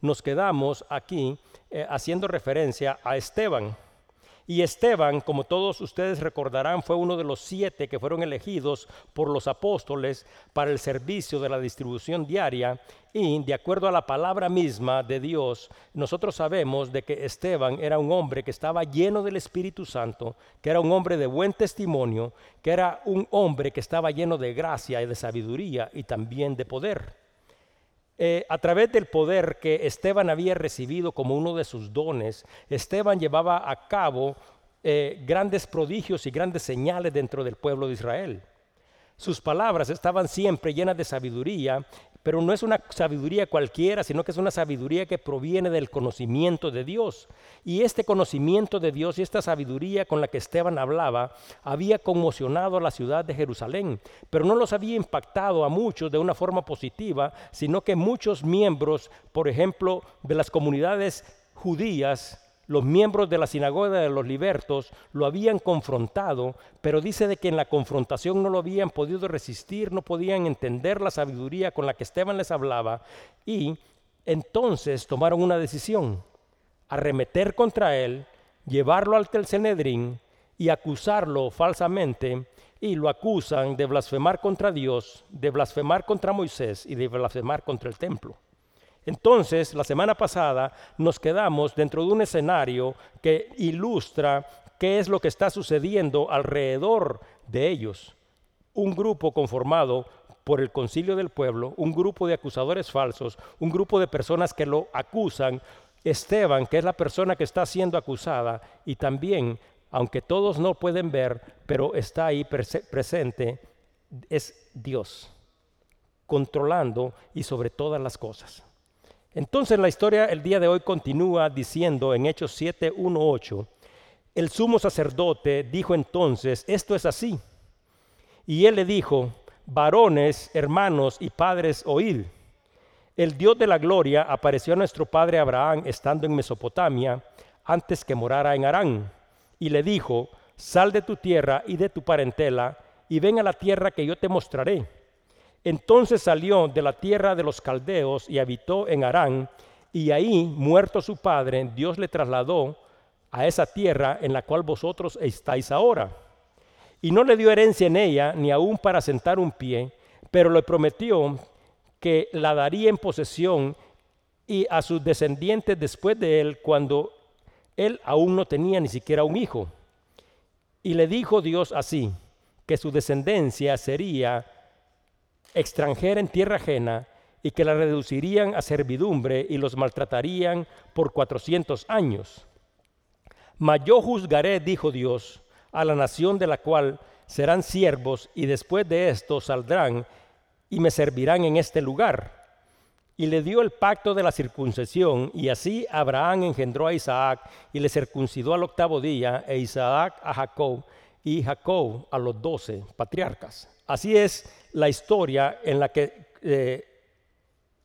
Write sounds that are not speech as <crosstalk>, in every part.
nos quedamos aquí eh, haciendo referencia a Esteban. Y Esteban, como todos ustedes recordarán, fue uno de los siete que fueron elegidos por los apóstoles para el servicio de la distribución diaria. Y de acuerdo a la palabra misma de Dios, nosotros sabemos de que Esteban era un hombre que estaba lleno del Espíritu Santo, que era un hombre de buen testimonio, que era un hombre que estaba lleno de gracia y de sabiduría y también de poder. Eh, a través del poder que Esteban había recibido como uno de sus dones, Esteban llevaba a cabo eh, grandes prodigios y grandes señales dentro del pueblo de Israel. Sus palabras estaban siempre llenas de sabiduría pero no es una sabiduría cualquiera, sino que es una sabiduría que proviene del conocimiento de Dios. Y este conocimiento de Dios y esta sabiduría con la que Esteban hablaba había conmocionado a la ciudad de Jerusalén, pero no los había impactado a muchos de una forma positiva, sino que muchos miembros, por ejemplo, de las comunidades judías, los miembros de la sinagoga de los libertos lo habían confrontado, pero dice de que en la confrontación no lo habían podido resistir, no podían entender la sabiduría con la que Esteban les hablaba y entonces tomaron una decisión, arremeter contra él, llevarlo al Senedrín y acusarlo falsamente y lo acusan de blasfemar contra Dios, de blasfemar contra Moisés y de blasfemar contra el templo. Entonces, la semana pasada nos quedamos dentro de un escenario que ilustra qué es lo que está sucediendo alrededor de ellos. Un grupo conformado por el concilio del pueblo, un grupo de acusadores falsos, un grupo de personas que lo acusan, Esteban, que es la persona que está siendo acusada, y también, aunque todos no pueden ver, pero está ahí presente, es Dios, controlando y sobre todas las cosas. Entonces la historia el día de hoy continúa diciendo en Hechos 7, 1, 8, el sumo sacerdote dijo entonces, esto es así. Y él le dijo, varones, hermanos y padres, oíd. El Dios de la gloria apareció a nuestro padre Abraham estando en Mesopotamia, antes que morara en Harán, y le dijo, sal de tu tierra y de tu parentela, y ven a la tierra que yo te mostraré entonces salió de la tierra de los caldeos y habitó en Harán, y ahí, muerto su padre, Dios le trasladó a esa tierra en la cual vosotros estáis ahora. Y no le dio herencia en ella, ni aún para sentar un pie, pero le prometió que la daría en posesión y a sus descendientes después de él, cuando él aún no tenía ni siquiera un hijo. Y le dijo Dios así, que su descendencia sería extranjera en tierra ajena y que la reducirían a servidumbre y los maltratarían por cuatrocientos años. Mas yo juzgaré, dijo Dios, a la nación de la cual serán siervos y después de esto saldrán y me servirán en este lugar. Y le dio el pacto de la circuncisión, y así Abraham engendró a Isaac y le circuncidó al octavo día, e Isaac a Jacob, y Jacob a los doce patriarcas. Así es la historia en la que eh,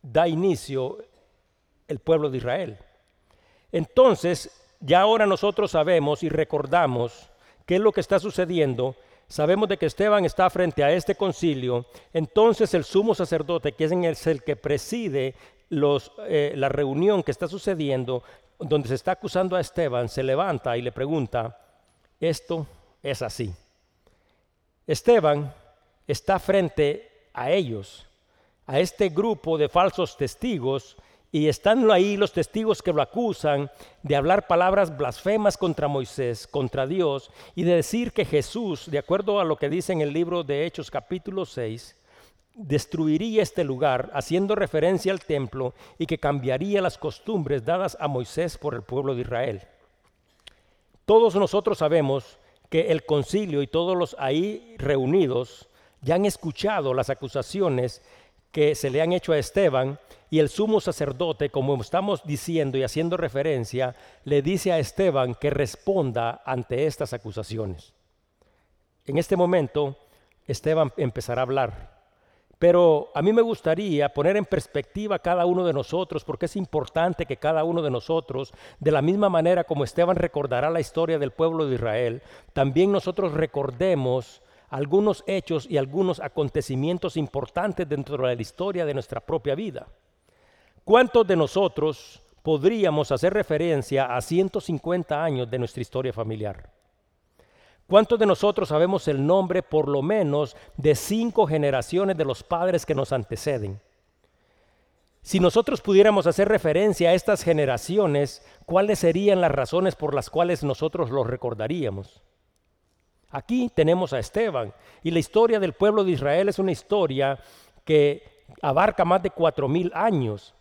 da inicio el pueblo de Israel. Entonces, ya ahora nosotros sabemos y recordamos qué es lo que está sucediendo. Sabemos de que Esteban está frente a este concilio. Entonces el sumo sacerdote, que es el que preside los, eh, la reunión que está sucediendo, donde se está acusando a Esteban, se levanta y le pregunta, esto es así. Esteban está frente a ellos, a este grupo de falsos testigos, y están ahí los testigos que lo acusan de hablar palabras blasfemas contra Moisés, contra Dios, y de decir que Jesús, de acuerdo a lo que dice en el libro de Hechos capítulo 6, destruiría este lugar haciendo referencia al templo y que cambiaría las costumbres dadas a Moisés por el pueblo de Israel. Todos nosotros sabemos que el concilio y todos los ahí reunidos ya han escuchado las acusaciones que se le han hecho a Esteban y el sumo sacerdote, como estamos diciendo y haciendo referencia, le dice a Esteban que responda ante estas acusaciones. En este momento, Esteban empezará a hablar. Pero a mí me gustaría poner en perspectiva a cada uno de nosotros, porque es importante que cada uno de nosotros, de la misma manera como Esteban recordará la historia del pueblo de Israel, también nosotros recordemos algunos hechos y algunos acontecimientos importantes dentro de la historia de nuestra propia vida. ¿Cuántos de nosotros podríamos hacer referencia a 150 años de nuestra historia familiar? ¿Cuántos de nosotros sabemos el nombre por lo menos de cinco generaciones de los padres que nos anteceden? Si nosotros pudiéramos hacer referencia a estas generaciones, ¿cuáles serían las razones por las cuales nosotros los recordaríamos? Aquí tenemos a Esteban y la historia del pueblo de Israel es una historia que abarca más de cuatro mil años.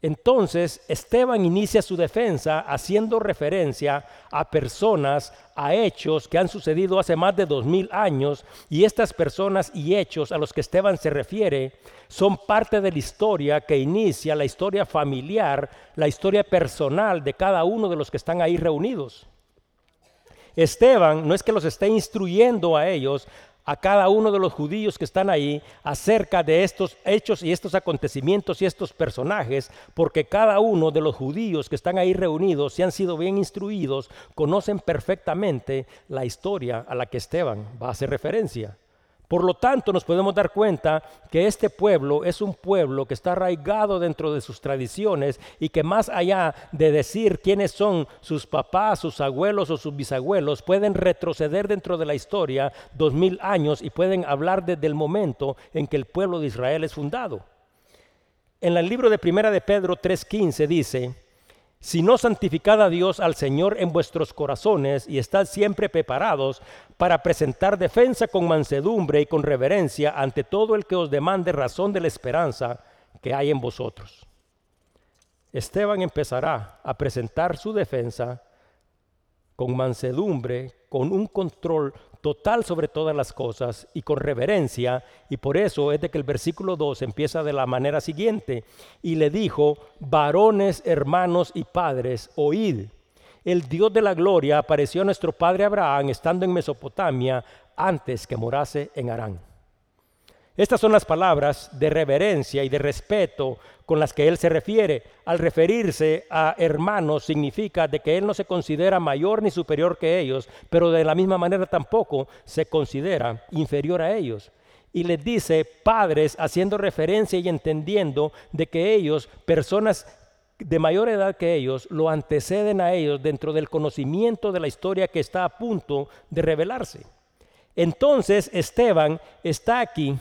Entonces Esteban inicia su defensa haciendo referencia a personas, a hechos que han sucedido hace más de dos mil años y estas personas y hechos a los que Esteban se refiere son parte de la historia que inicia la historia familiar, la historia personal de cada uno de los que están ahí reunidos. Esteban no es que los esté instruyendo a ellos, a cada uno de los judíos que están ahí acerca de estos hechos y estos acontecimientos y estos personajes, porque cada uno de los judíos que están ahí reunidos, si han sido bien instruidos, conocen perfectamente la historia a la que Esteban va a hacer referencia. Por lo tanto, nos podemos dar cuenta que este pueblo es un pueblo que está arraigado dentro de sus tradiciones y que más allá de decir quiénes son sus papás, sus abuelos o sus bisabuelos, pueden retroceder dentro de la historia dos mil años y pueden hablar desde el momento en que el pueblo de Israel es fundado. En el libro de Primera de Pedro 3:15 dice, si no santificad a Dios al Señor en vuestros corazones y estad siempre preparados para presentar defensa con mansedumbre y con reverencia ante todo el que os demande razón de la esperanza que hay en vosotros. Esteban empezará a presentar su defensa con mansedumbre, con un control total sobre todas las cosas y con reverencia. Y por eso es de que el versículo 2 empieza de la manera siguiente. Y le dijo, varones, hermanos y padres, oíd. El Dios de la gloria apareció a nuestro padre Abraham estando en Mesopotamia antes que morase en Harán. Estas son las palabras de reverencia y de respeto con las que él se refiere. Al referirse a hermanos significa de que él no se considera mayor ni superior que ellos, pero de la misma manera tampoco se considera inferior a ellos. Y les dice padres haciendo referencia y entendiendo de que ellos, personas de mayor edad que ellos, lo anteceden a ellos dentro del conocimiento de la historia que está a punto de revelarse. Entonces Esteban está aquí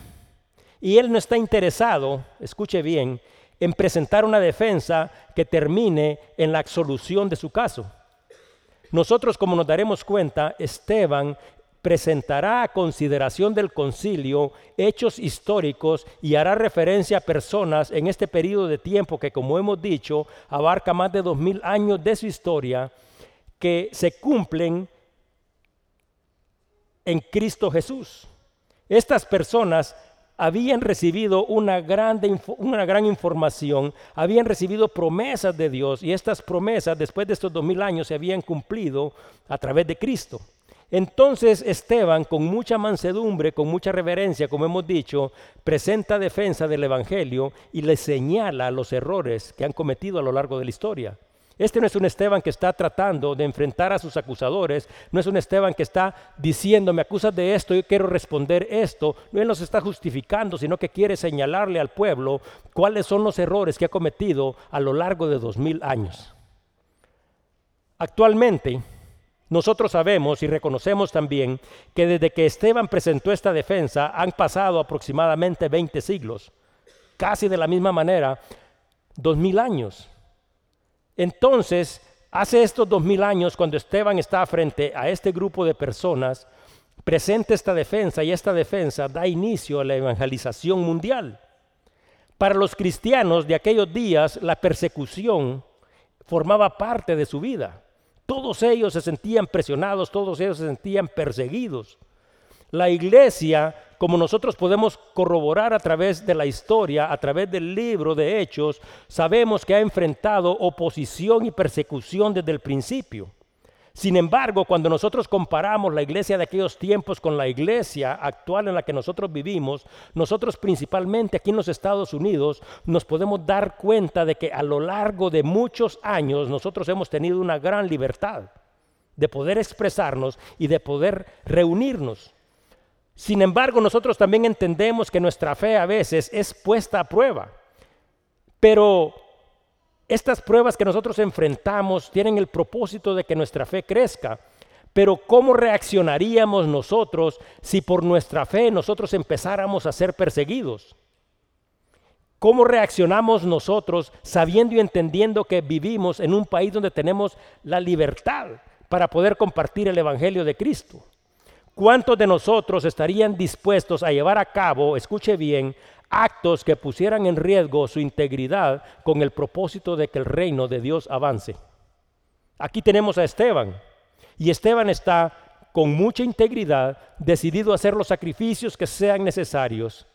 y él no está interesado, escuche bien, en presentar una defensa que termine en la absolución de su caso. Nosotros, como nos daremos cuenta, Esteban presentará a consideración del concilio hechos históricos y hará referencia a personas en este periodo de tiempo que, como hemos dicho, abarca más de dos mil años de su historia, que se cumplen en Cristo Jesús. Estas personas habían recibido una gran, una gran información, habían recibido promesas de Dios y estas promesas después de estos dos mil años se habían cumplido a través de Cristo. Entonces Esteban, con mucha mansedumbre, con mucha reverencia, como hemos dicho, presenta defensa del Evangelio y le señala los errores que han cometido a lo largo de la historia. Este no es un Esteban que está tratando de enfrentar a sus acusadores, no es un Esteban que está diciendo, me acusas de esto, yo quiero responder esto, no él nos está justificando, sino que quiere señalarle al pueblo cuáles son los errores que ha cometido a lo largo de dos mil años. Actualmente, nosotros sabemos y reconocemos también que desde que Esteban presentó esta defensa han pasado aproximadamente 20 siglos, casi de la misma manera, dos mil años. Entonces, hace estos dos mil años, cuando Esteban estaba frente a este grupo de personas, presenta esta defensa y esta defensa da inicio a la evangelización mundial. Para los cristianos de aquellos días, la persecución formaba parte de su vida. Todos ellos se sentían presionados, todos ellos se sentían perseguidos. La iglesia como nosotros podemos corroborar a través de la historia, a través del libro de Hechos, sabemos que ha enfrentado oposición y persecución desde el principio. Sin embargo, cuando nosotros comparamos la iglesia de aquellos tiempos con la iglesia actual en la que nosotros vivimos, nosotros principalmente aquí en los Estados Unidos nos podemos dar cuenta de que a lo largo de muchos años nosotros hemos tenido una gran libertad de poder expresarnos y de poder reunirnos. Sin embargo, nosotros también entendemos que nuestra fe a veces es puesta a prueba. Pero Estas pruebas que nosotros enfrentamos tienen el propósito de que nuestra fe crezca. Pero ¿cómo reaccionaríamos nosotros si por nuestra fe nosotros empezáramos a ser perseguidos? ¿Cómo reaccionamos nosotros sabiendo y entendiendo que vivimos en un país donde tenemos la libertad para poder compartir el Evangelio de Cristo? ¿Cuántos de nosotros estarían dispuestos a llevar a cabo, escuche bien, actos que pusieran en riesgo su integridad con el propósito de que el reino de Dios avance? Aquí tenemos a Esteban y Esteban está con mucha integridad decidido a hacer los sacrificios que sean necesarios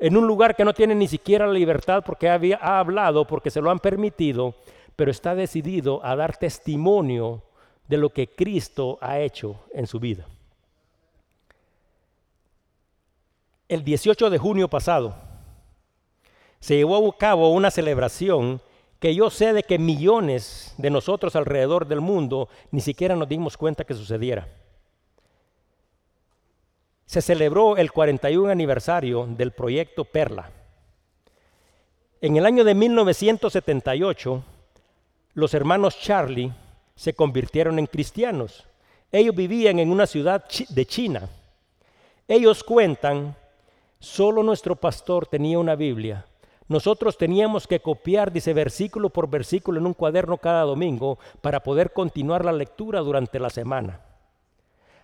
en un lugar que no tiene ni siquiera la libertad porque ha hablado, porque se lo han permitido, pero está decidido a dar testimonio de lo que Cristo ha hecho en su vida. El 18 de junio pasado se llevó a cabo una celebración que yo sé de que millones de nosotros alrededor del mundo ni siquiera nos dimos cuenta que sucediera se celebró el 41 aniversario del proyecto Perla. En el año de 1978, los hermanos Charlie se convirtieron en cristianos. Ellos vivían en una ciudad de China. Ellos cuentan, solo nuestro pastor tenía una Biblia. Nosotros teníamos que copiar, dice, versículo por versículo en un cuaderno cada domingo para poder continuar la lectura durante la semana.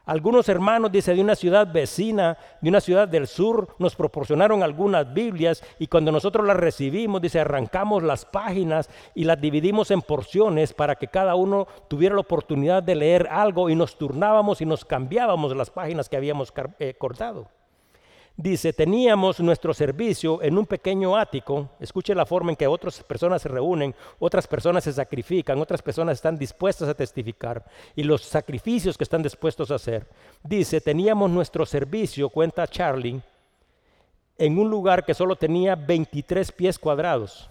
Algunos hermanos, dice, de una ciudad vecina, de una ciudad del sur, nos proporcionaron algunas Biblias y cuando nosotros las recibimos, dice, arrancamos las páginas y las dividimos en porciones para que cada uno tuviera la oportunidad de leer algo y nos turnábamos y nos cambiábamos las páginas que habíamos eh, cortado. Dice, teníamos nuestro servicio en un pequeño ático. Escuche la forma en que otras personas se reúnen, otras personas se sacrifican, otras personas están dispuestas a testificar y los sacrificios que están dispuestos a hacer. Dice, teníamos nuestro servicio, cuenta Charlie, en un lugar que solo tenía 23 pies cuadrados.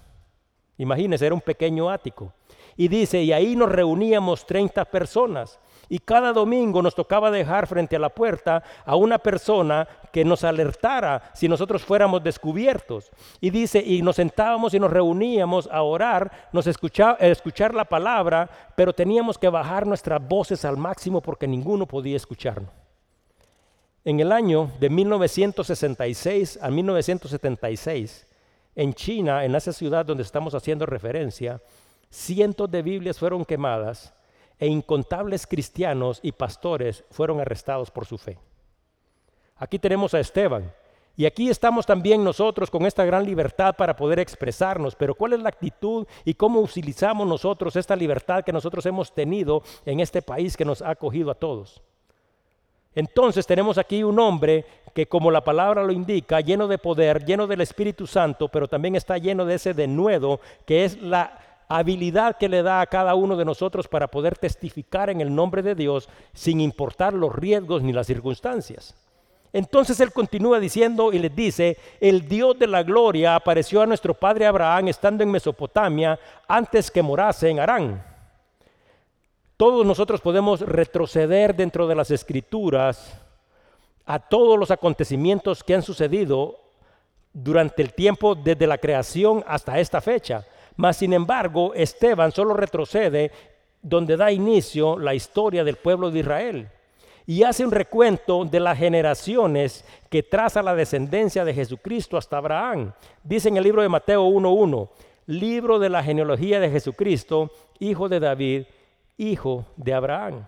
Imagínense, era un pequeño ático. Y dice, y ahí nos reuníamos 30 personas. Y cada domingo nos tocaba dejar frente a la puerta a una persona que nos alertara si nosotros fuéramos descubiertos. Y dice, y nos sentábamos y nos reuníamos a orar, nos escuchaba, a escuchar la palabra, pero teníamos que bajar nuestras voces al máximo porque ninguno podía escucharnos. En el año de 1966 a 1976, en China, en esa ciudad donde estamos haciendo referencia, cientos de Biblias fueron quemadas e incontables cristianos y pastores fueron arrestados por su fe. Aquí tenemos a Esteban. Y aquí estamos también nosotros con esta gran libertad para poder expresarnos, pero ¿cuál es la actitud y cómo utilizamos nosotros esta libertad que nosotros hemos tenido en este país que nos ha acogido a todos? Entonces tenemos aquí un hombre que como la palabra lo indica, lleno de poder, lleno del Espíritu Santo, pero también está lleno de ese denuedo que es la habilidad que le da a cada uno de nosotros para poder testificar en el nombre de Dios sin importar los riesgos ni las circunstancias. Entonces él continúa diciendo y les dice, el Dios de la gloria apareció a nuestro padre Abraham estando en Mesopotamia antes que morase en Harán. Todos nosotros podemos retroceder dentro de las escrituras a todos los acontecimientos que han sucedido durante el tiempo desde la creación hasta esta fecha. Mas, sin embargo, Esteban solo retrocede donde da inicio la historia del pueblo de Israel y hace un recuento de las generaciones que traza la descendencia de Jesucristo hasta Abraham. Dice en el libro de Mateo 1.1, libro de la genealogía de Jesucristo, hijo de David, hijo de Abraham.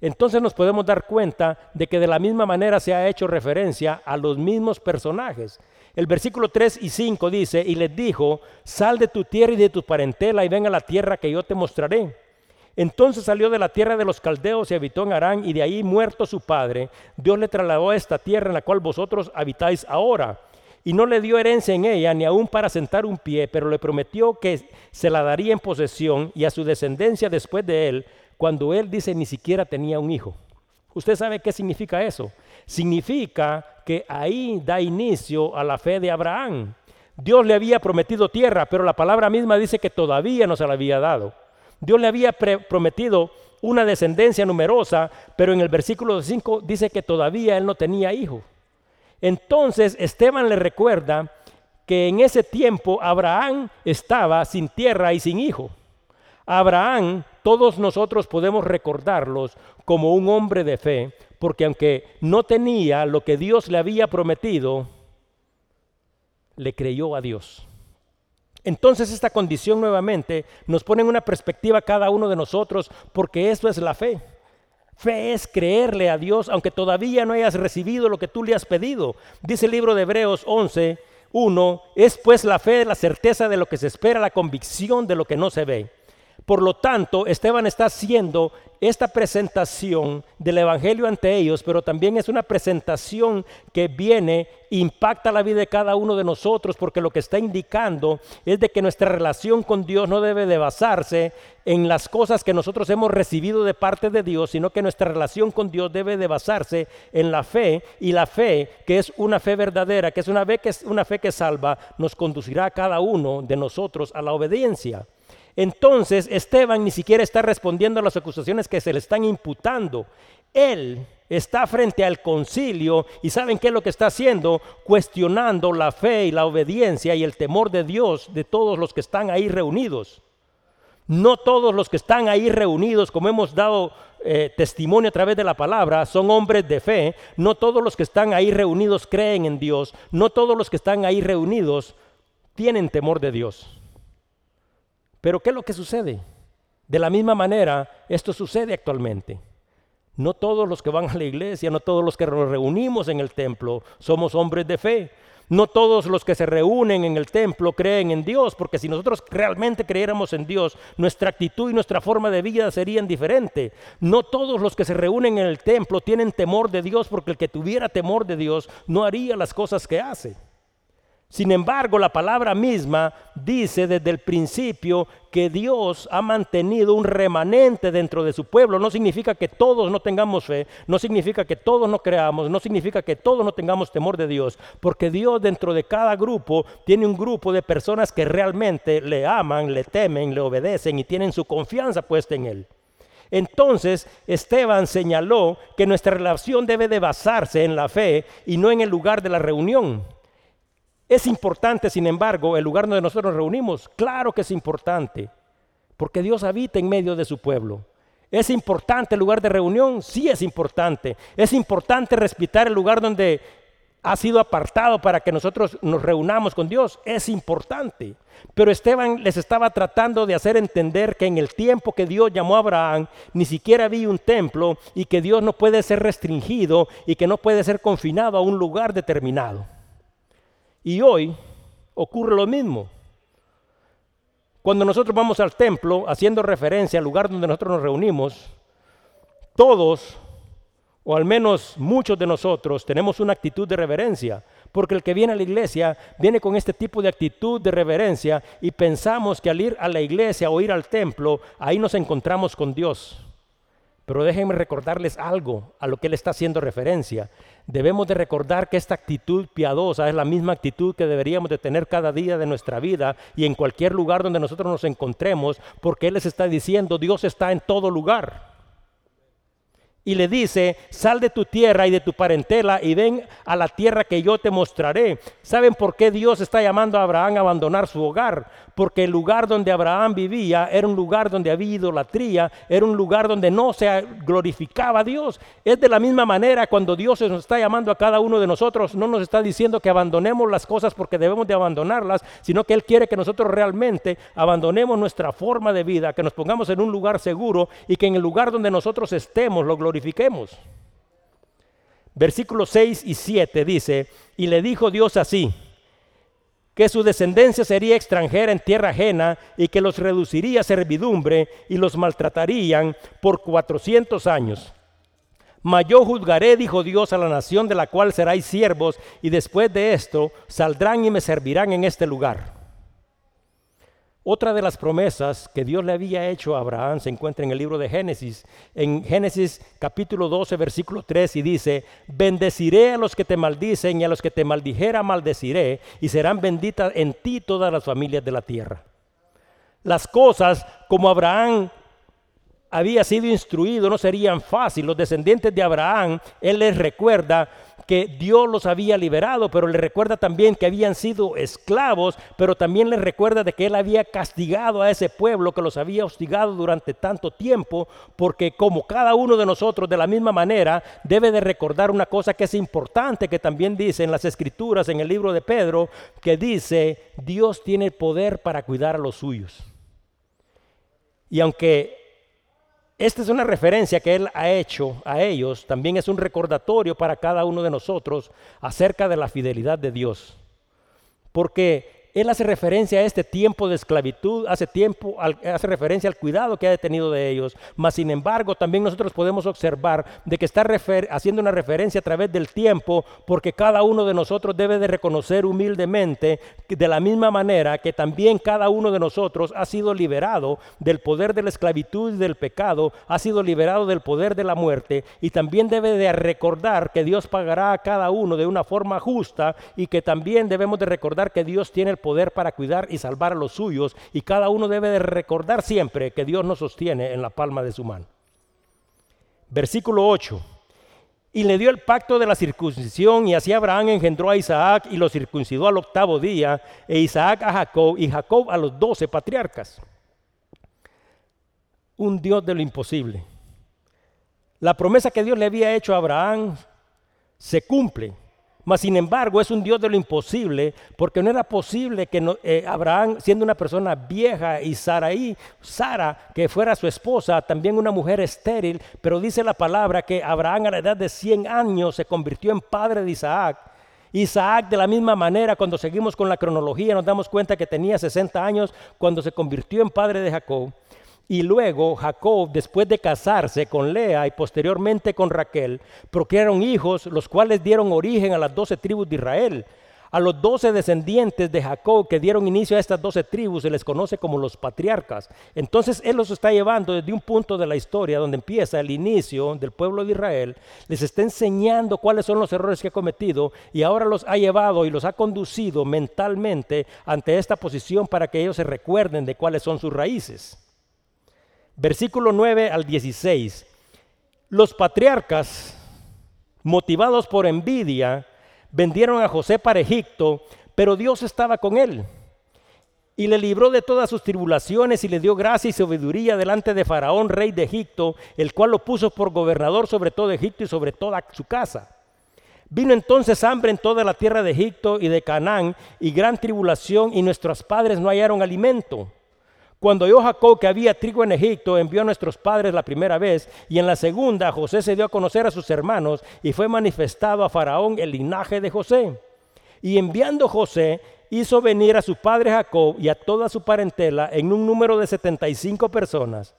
Entonces nos podemos dar cuenta de que de la misma manera se ha hecho referencia a los mismos personajes. El versículo 3 y 5 dice, y les dijo, sal de tu tierra y de tu parentela y ven a la tierra que yo te mostraré. Entonces salió de la tierra de los caldeos y habitó en Arán, y de ahí muerto su padre, Dios le trasladó a esta tierra en la cual vosotros habitáis ahora. Y no le dio herencia en ella, ni aún para sentar un pie, pero le prometió que se la daría en posesión y a su descendencia después de él, cuando él dice ni siquiera tenía un hijo. ¿Usted sabe qué significa eso? Significa que ahí da inicio a la fe de Abraham. Dios le había prometido tierra, pero la palabra misma dice que todavía no se la había dado. Dios le había prometido una descendencia numerosa, pero en el versículo 5 dice que todavía él no tenía hijo. Entonces Esteban le recuerda que en ese tiempo Abraham estaba sin tierra y sin hijo. Abraham, todos nosotros podemos recordarlos como un hombre de fe, porque aunque no tenía lo que Dios le había prometido, le creyó a Dios. Entonces esta condición nuevamente nos pone en una perspectiva cada uno de nosotros, porque eso es la fe. Fe es creerle a Dios aunque todavía no hayas recibido lo que tú le has pedido. Dice el libro de Hebreos 11, 1, es pues la fe la certeza de lo que se espera, la convicción de lo que no se ve. Por lo tanto, Esteban está haciendo esta presentación del Evangelio ante ellos, pero también es una presentación que viene, impacta la vida de cada uno de nosotros, porque lo que está indicando es de que nuestra relación con Dios no debe de basarse en las cosas que nosotros hemos recibido de parte de Dios, sino que nuestra relación con Dios debe de basarse en la fe, y la fe, que es una fe verdadera, que es una fe que, es una fe que salva, nos conducirá a cada uno de nosotros a la obediencia. Entonces Esteban ni siquiera está respondiendo a las acusaciones que se le están imputando. Él está frente al concilio y saben qué es lo que está haciendo, cuestionando la fe y la obediencia y el temor de Dios de todos los que están ahí reunidos. No todos los que están ahí reunidos, como hemos dado eh, testimonio a través de la palabra, son hombres de fe. No todos los que están ahí reunidos creen en Dios. No todos los que están ahí reunidos tienen temor de Dios. Pero ¿qué es lo que sucede? De la misma manera, esto sucede actualmente. No todos los que van a la iglesia, no todos los que nos reunimos en el templo somos hombres de fe. No todos los que se reúnen en el templo creen en Dios, porque si nosotros realmente creyéramos en Dios, nuestra actitud y nuestra forma de vida serían diferentes. No todos los que se reúnen en el templo tienen temor de Dios, porque el que tuviera temor de Dios no haría las cosas que hace. Sin embargo, la palabra misma dice desde el principio que Dios ha mantenido un remanente dentro de su pueblo. No significa que todos no tengamos fe, no significa que todos no creamos, no significa que todos no tengamos temor de Dios, porque Dios dentro de cada grupo tiene un grupo de personas que realmente le aman, le temen, le obedecen y tienen su confianza puesta en Él. Entonces Esteban señaló que nuestra relación debe de basarse en la fe y no en el lugar de la reunión. ¿Es importante, sin embargo, el lugar donde nosotros nos reunimos? Claro que es importante, porque Dios habita en medio de su pueblo. ¿Es importante el lugar de reunión? Sí es importante. Es importante respetar el lugar donde ha sido apartado para que nosotros nos reunamos con Dios. Es importante. Pero Esteban les estaba tratando de hacer entender que en el tiempo que Dios llamó a Abraham, ni siquiera había un templo y que Dios no puede ser restringido y que no puede ser confinado a un lugar determinado. Y hoy ocurre lo mismo. Cuando nosotros vamos al templo, haciendo referencia al lugar donde nosotros nos reunimos, todos, o al menos muchos de nosotros, tenemos una actitud de reverencia, porque el que viene a la iglesia viene con este tipo de actitud de reverencia y pensamos que al ir a la iglesia o ir al templo, ahí nos encontramos con Dios. Pero déjenme recordarles algo a lo que él está haciendo referencia. Debemos de recordar que esta actitud piadosa es la misma actitud que deberíamos de tener cada día de nuestra vida y en cualquier lugar donde nosotros nos encontremos, porque él les está diciendo, Dios está en todo lugar y le dice, sal de tu tierra y de tu parentela y ven a la tierra que yo te mostraré. ¿Saben por qué Dios está llamando a Abraham a abandonar su hogar? Porque el lugar donde Abraham vivía era un lugar donde había idolatría, era un lugar donde no se glorificaba a Dios. Es de la misma manera cuando Dios nos está llamando a cada uno de nosotros, no nos está diciendo que abandonemos las cosas porque debemos de abandonarlas, sino que Él quiere que nosotros realmente abandonemos nuestra forma de vida, que nos pongamos en un lugar seguro y que en el lugar donde nosotros estemos lo Versículos 6 y 7 dice, y le dijo Dios así, que su descendencia sería extranjera en tierra ajena y que los reduciría a servidumbre y los maltratarían por cuatrocientos años. Mas yo juzgaré, dijo Dios, a la nación de la cual seráis siervos, y después de esto saldrán y me servirán en este lugar. Otra de las promesas que Dios le había hecho a Abraham se encuentra en el libro de Génesis, en Génesis capítulo 12, versículo 3, y dice, bendeciré a los que te maldicen y a los que te maldijera maldeciré, y serán benditas en ti todas las familias de la tierra. Las cosas como Abraham había sido instruido no serían fáciles. Los descendientes de Abraham, él les recuerda que Dios los había liberado, pero les recuerda también que habían sido esclavos, pero también les recuerda de que él había castigado a ese pueblo que los había hostigado durante tanto tiempo, porque como cada uno de nosotros de la misma manera debe de recordar una cosa que es importante, que también dice en las escrituras, en el libro de Pedro, que dice, Dios tiene poder para cuidar a los suyos. Y aunque esta es una referencia que Él ha hecho a ellos, también es un recordatorio para cada uno de nosotros acerca de la fidelidad de Dios. Porque él hace referencia a este tiempo de esclavitud, hace, tiempo, hace referencia al cuidado que ha tenido de ellos. Mas, sin embargo, también nosotros podemos observar de que está haciendo una referencia a través del tiempo, porque cada uno de nosotros debe de reconocer humildemente, de la misma manera que también cada uno de nosotros ha sido liberado del poder de la esclavitud y del pecado, ha sido liberado del poder de la muerte, y también debe de recordar que Dios pagará a cada uno de una forma justa, y que también debemos de recordar que Dios tiene el poder para cuidar y salvar a los suyos y cada uno debe de recordar siempre que Dios nos sostiene en la palma de su mano. Versículo 8. Y le dio el pacto de la circuncisión y así Abraham engendró a Isaac y lo circuncidó al octavo día e Isaac a Jacob y Jacob a los doce patriarcas. Un Dios de lo imposible. La promesa que Dios le había hecho a Abraham se cumple mas sin embargo es un Dios de lo imposible, porque no era posible que eh, Abraham, siendo una persona vieja, y Saraí, Sara, que fuera su esposa, también una mujer estéril, pero dice la palabra que Abraham a la edad de 100 años se convirtió en padre de Isaac. Isaac de la misma manera, cuando seguimos con la cronología, nos damos cuenta que tenía 60 años cuando se convirtió en padre de Jacob. Y luego Jacob, después de casarse con Lea y posteriormente con Raquel, procrearon hijos, los cuales dieron origen a las doce tribus de Israel. A los doce descendientes de Jacob que dieron inicio a estas doce tribus se les conoce como los patriarcas. Entonces Él los está llevando desde un punto de la historia donde empieza el inicio del pueblo de Israel, les está enseñando cuáles son los errores que ha cometido y ahora los ha llevado y los ha conducido mentalmente ante esta posición para que ellos se recuerden de cuáles son sus raíces versículo 9 al 16. Los patriarcas, motivados por envidia, vendieron a José para Egipto, pero Dios estaba con él y le libró de todas sus tribulaciones y le dio gracia y sabiduría delante de Faraón, rey de Egipto, el cual lo puso por gobernador sobre todo Egipto y sobre toda su casa. Vino entonces hambre en toda la tierra de Egipto y de Canaán y gran tribulación y nuestros padres no hallaron alimento. Cuando oyó Jacob que había trigo en Egipto, envió a nuestros padres la primera vez, y en la segunda José se dio a conocer a sus hermanos, y fue manifestado a Faraón el linaje de José. Y enviando José, hizo venir a su padre Jacob y a toda su parentela en un número de 75 personas.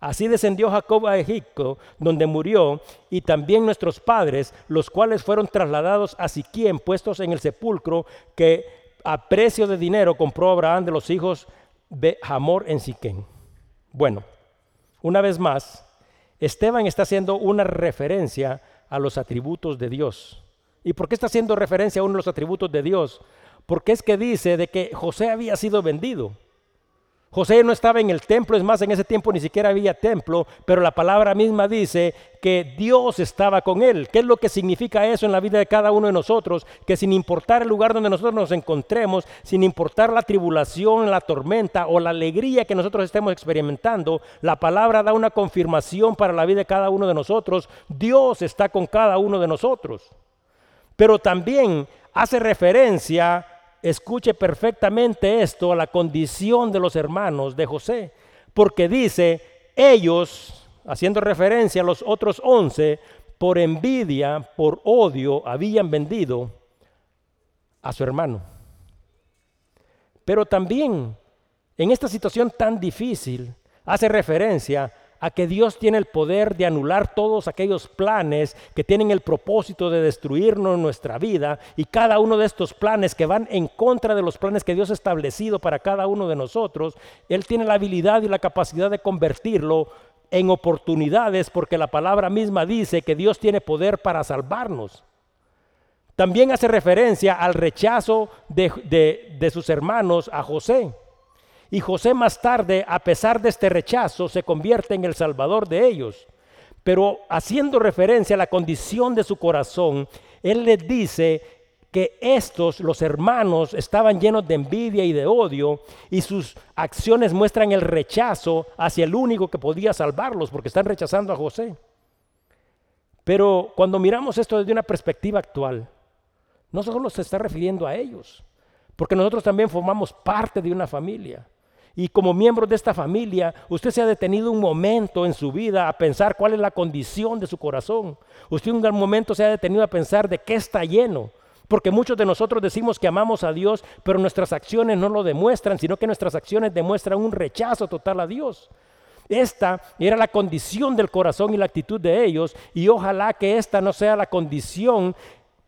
Así descendió Jacob a Egipto, donde murió, y también nuestros padres, los cuales fueron trasladados a Siquiem, puestos en el sepulcro que a precio de dinero compró Abraham de los hijos de Hamor en Siquén. Bueno, una vez más, Esteban está haciendo una referencia a los atributos de Dios. ¿Y por qué está haciendo referencia a uno de los atributos de Dios? Porque es que dice de que José había sido vendido. José no estaba en el templo, es más, en ese tiempo ni siquiera había templo, pero la palabra misma dice que Dios estaba con él. ¿Qué es lo que significa eso en la vida de cada uno de nosotros? Que sin importar el lugar donde nosotros nos encontremos, sin importar la tribulación, la tormenta o la alegría que nosotros estemos experimentando, la palabra da una confirmación para la vida de cada uno de nosotros. Dios está con cada uno de nosotros. Pero también hace referencia escuche perfectamente esto a la condición de los hermanos de José, porque dice, ellos, haciendo referencia a los otros once, por envidia, por odio, habían vendido a su hermano. Pero también en esta situación tan difícil hace referencia a que Dios tiene el poder de anular todos aquellos planes que tienen el propósito de destruirnos nuestra vida y cada uno de estos planes que van en contra de los planes que Dios ha establecido para cada uno de nosotros, Él tiene la habilidad y la capacidad de convertirlo en oportunidades porque la palabra misma dice que Dios tiene poder para salvarnos. También hace referencia al rechazo de, de sus hermanos a José. Y José más tarde, a pesar de este rechazo, se convierte en el salvador de ellos. Pero haciendo referencia a la condición de su corazón, él les dice que estos, los hermanos, estaban llenos de envidia y de odio y sus acciones muestran el rechazo hacia el único que podía salvarlos porque están rechazando a José. Pero cuando miramos esto desde una perspectiva actual, no solo se está refiriendo a ellos, porque nosotros también formamos parte de una familia. Y como miembros de esta familia, usted se ha detenido un momento en su vida a pensar cuál es la condición de su corazón. Usted un momento se ha detenido a pensar de qué está lleno. Porque muchos de nosotros decimos que amamos a Dios, pero nuestras acciones no lo demuestran, sino que nuestras acciones demuestran un rechazo total a Dios. Esta era la condición del corazón y la actitud de ellos, y ojalá que esta no sea la condición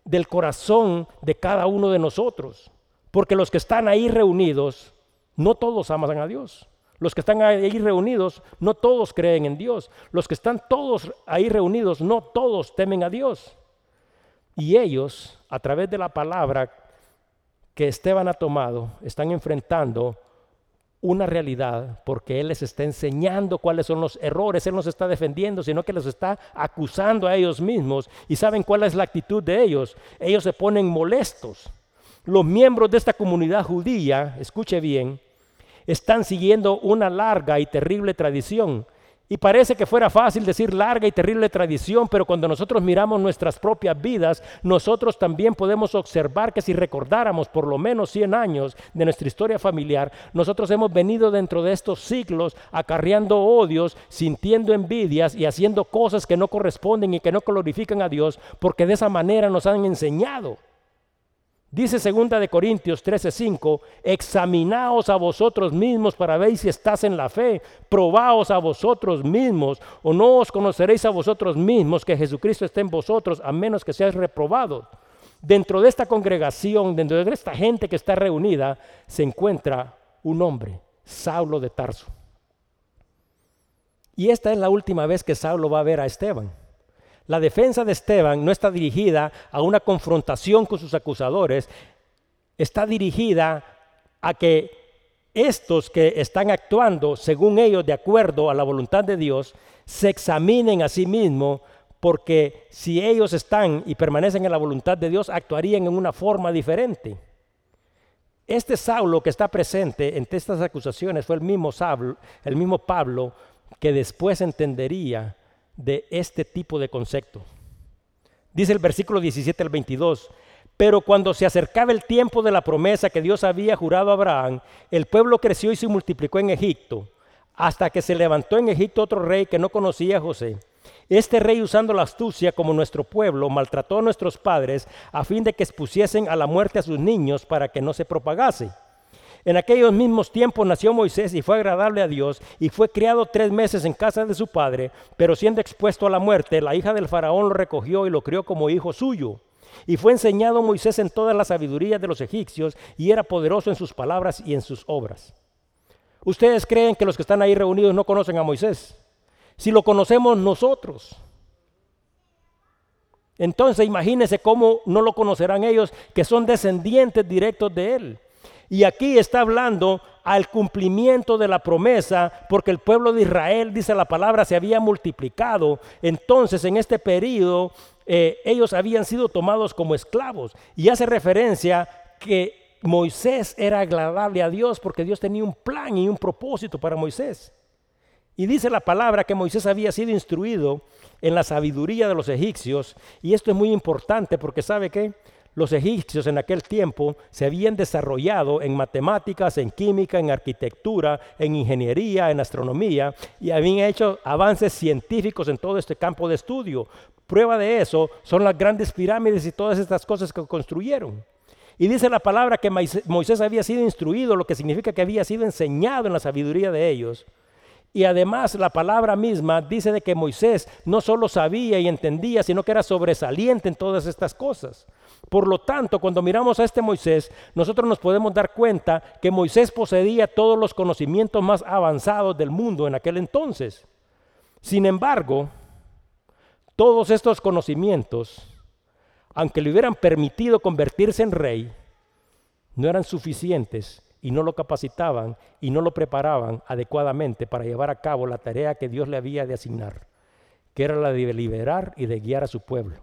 del corazón de cada uno de nosotros. Porque los que están ahí reunidos no todos aman a Dios. Los que están ahí reunidos, no todos creen en Dios. Los que están todos ahí reunidos, no todos temen a Dios. Y ellos, a través de la palabra que Esteban ha tomado, están enfrentando una realidad porque Él les está enseñando cuáles son los errores, Él no se está defendiendo, sino que les está acusando a ellos mismos. ¿Y saben cuál es la actitud de ellos? Ellos se ponen molestos. Los miembros de esta comunidad judía, escuche bien, están siguiendo una larga y terrible tradición. Y parece que fuera fácil decir larga y terrible tradición, pero cuando nosotros miramos nuestras propias vidas, nosotros también podemos observar que si recordáramos por lo menos 100 años de nuestra historia familiar, nosotros hemos venido dentro de estos siglos acarreando odios, sintiendo envidias y haciendo cosas que no corresponden y que no glorifican a Dios, porque de esa manera nos han enseñado. Dice segunda de Corintios 13:5, examinaos a vosotros mismos para ver si estás en la fe, probaos a vosotros mismos, o no os conoceréis a vosotros mismos que Jesucristo esté en vosotros, a menos que seáis reprobados. Dentro de esta congregación, dentro de esta gente que está reunida, se encuentra un hombre, Saulo de Tarso. Y esta es la última vez que Saulo va a ver a Esteban. La defensa de Esteban no está dirigida a una confrontación con sus acusadores, está dirigida a que estos que están actuando, según ellos, de acuerdo a la voluntad de Dios, se examinen a sí mismos, porque si ellos están y permanecen en la voluntad de Dios, actuarían en una forma diferente. Este Saulo que está presente entre estas acusaciones fue el mismo, Saulo, el mismo Pablo que después entendería de este tipo de concepto. Dice el versículo 17 al 22, pero cuando se acercaba el tiempo de la promesa que Dios había jurado a Abraham, el pueblo creció y se multiplicó en Egipto, hasta que se levantó en Egipto otro rey que no conocía a José. Este rey, usando la astucia como nuestro pueblo, maltrató a nuestros padres a fin de que expusiesen a la muerte a sus niños para que no se propagase. En aquellos mismos tiempos nació Moisés y fue agradable a Dios y fue criado tres meses en casa de su padre, pero siendo expuesto a la muerte, la hija del faraón lo recogió y lo crió como hijo suyo. Y fue enseñado Moisés en toda la sabiduría de los egipcios y era poderoso en sus palabras y en sus obras. ¿Ustedes creen que los que están ahí reunidos no conocen a Moisés? Si lo conocemos nosotros. Entonces imagínense cómo no lo conocerán ellos que son descendientes directos de él. Y aquí está hablando al cumplimiento de la promesa, porque el pueblo de Israel, dice la palabra, se había multiplicado. Entonces, en este periodo, eh, ellos habían sido tomados como esclavos. Y hace referencia que Moisés era agradable a Dios porque Dios tenía un plan y un propósito para Moisés. Y dice la palabra que Moisés había sido instruido en la sabiduría de los egipcios. Y esto es muy importante porque sabe que los egipcios en aquel tiempo se habían desarrollado en matemáticas, en química, en arquitectura, en ingeniería, en astronomía y habían hecho avances científicos en todo este campo de estudio. Prueba de eso son las grandes pirámides y todas estas cosas que construyeron. Y dice la palabra que Moisés había sido instruido, lo que significa que había sido enseñado en la sabiduría de ellos. Y además la palabra misma dice de que Moisés no solo sabía y entendía, sino que era sobresaliente en todas estas cosas. Por lo tanto, cuando miramos a este Moisés, nosotros nos podemos dar cuenta que Moisés poseía todos los conocimientos más avanzados del mundo en aquel entonces. Sin embargo, todos estos conocimientos, aunque le hubieran permitido convertirse en rey, no eran suficientes y no lo capacitaban y no lo preparaban adecuadamente para llevar a cabo la tarea que Dios le había de asignar, que era la de liberar y de guiar a su pueblo.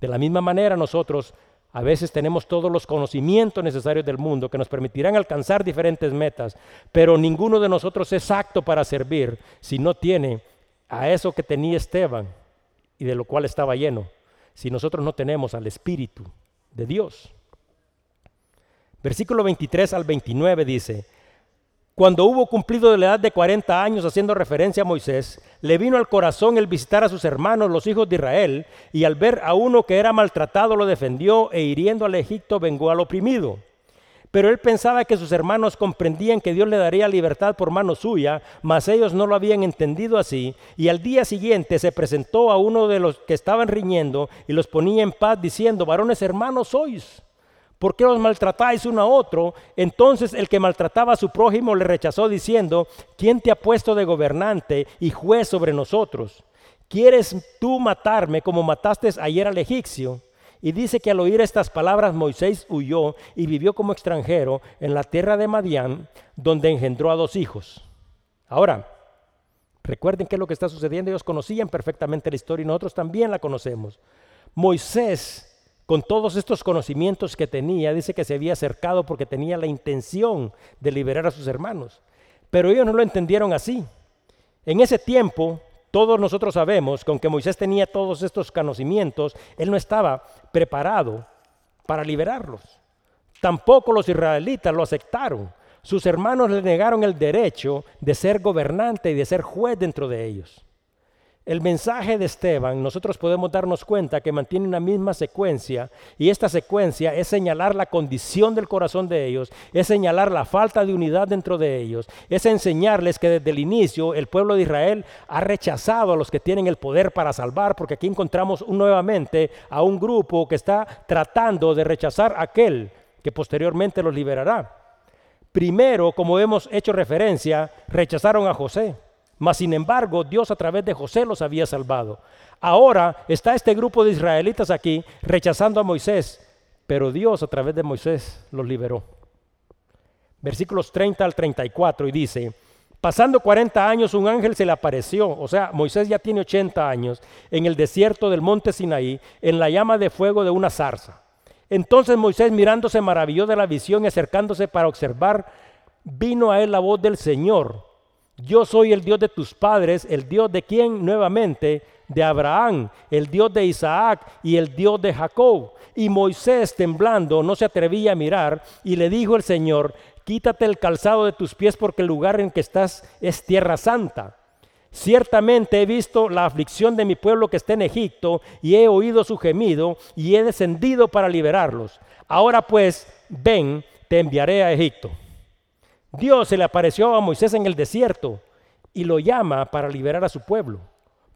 De la misma manera nosotros a veces tenemos todos los conocimientos necesarios del mundo que nos permitirán alcanzar diferentes metas, pero ninguno de nosotros es apto para servir si no tiene a eso que tenía Esteban y de lo cual estaba lleno, si nosotros no tenemos al Espíritu de Dios. Versículo 23 al 29 dice, cuando hubo cumplido de la edad de 40 años, haciendo referencia a Moisés, le vino al corazón el visitar a sus hermanos, los hijos de Israel, y al ver a uno que era maltratado lo defendió e hiriendo al Egipto vengó al oprimido. Pero él pensaba que sus hermanos comprendían que Dios le daría libertad por mano suya, mas ellos no lo habían entendido así, y al día siguiente se presentó a uno de los que estaban riñendo y los ponía en paz diciendo, varones hermanos sois. ¿Por qué os maltratáis uno a otro? Entonces el que maltrataba a su prójimo le rechazó diciendo, ¿quién te ha puesto de gobernante y juez sobre nosotros? ¿Quieres tú matarme como mataste ayer al egipcio? Y dice que al oír estas palabras Moisés huyó y vivió como extranjero en la tierra de Madián, donde engendró a dos hijos. Ahora, recuerden qué es lo que está sucediendo. Ellos conocían perfectamente la historia y nosotros también la conocemos. Moisés con todos estos conocimientos que tenía, dice que se había acercado porque tenía la intención de liberar a sus hermanos. Pero ellos no lo entendieron así. En ese tiempo, todos nosotros sabemos que aunque Moisés tenía todos estos conocimientos, él no estaba preparado para liberarlos. Tampoco los israelitas lo aceptaron. Sus hermanos le negaron el derecho de ser gobernante y de ser juez dentro de ellos. El mensaje de Esteban, nosotros podemos darnos cuenta que mantiene una misma secuencia y esta secuencia es señalar la condición del corazón de ellos, es señalar la falta de unidad dentro de ellos, es enseñarles que desde el inicio el pueblo de Israel ha rechazado a los que tienen el poder para salvar, porque aquí encontramos nuevamente a un grupo que está tratando de rechazar a aquel que posteriormente los liberará. Primero, como hemos hecho referencia, rechazaron a José. Mas sin embargo, Dios a través de José los había salvado. Ahora está este grupo de israelitas aquí rechazando a Moisés, pero Dios a través de Moisés los liberó. Versículos 30 al 34 y dice, pasando 40 años un ángel se le apareció, o sea, Moisés ya tiene 80 años, en el desierto del monte Sinaí, en la llama de fuego de una zarza. Entonces Moisés mirándose maravilló de la visión y acercándose para observar, vino a él la voz del Señor yo soy el Dios de tus padres, el Dios de quien nuevamente, de Abraham, el Dios de Isaac y el Dios de Jacob. Y Moisés temblando no se atrevía a mirar y le dijo el Señor, quítate el calzado de tus pies porque el lugar en que estás es tierra santa. Ciertamente he visto la aflicción de mi pueblo que está en Egipto y he oído su gemido y he descendido para liberarlos. Ahora pues, ven, te enviaré a Egipto. Dios se le apareció a Moisés en el desierto y lo llama para liberar a su pueblo.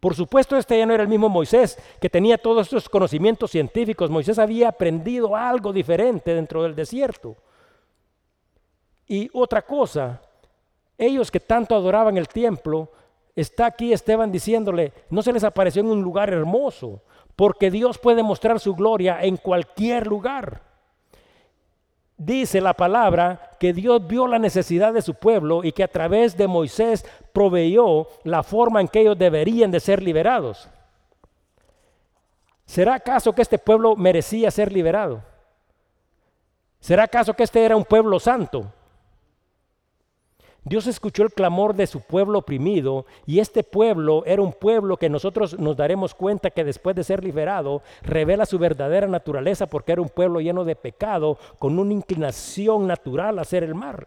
Por supuesto, este ya no era el mismo Moisés que tenía todos estos conocimientos científicos. Moisés había aprendido algo diferente dentro del desierto. Y otra cosa, ellos que tanto adoraban el templo, está aquí Esteban diciéndole, no se les apareció en un lugar hermoso, porque Dios puede mostrar su gloria en cualquier lugar dice la palabra que Dios vio la necesidad de su pueblo y que a través de Moisés proveyó la forma en que ellos deberían de ser liberados. ¿Será acaso que este pueblo merecía ser liberado? ¿Será acaso que este era un pueblo santo? Dios escuchó el clamor de su pueblo oprimido y este pueblo era un pueblo que nosotros nos daremos cuenta que después de ser liberado revela su verdadera naturaleza porque era un pueblo lleno de pecado con una inclinación natural a hacer el mar.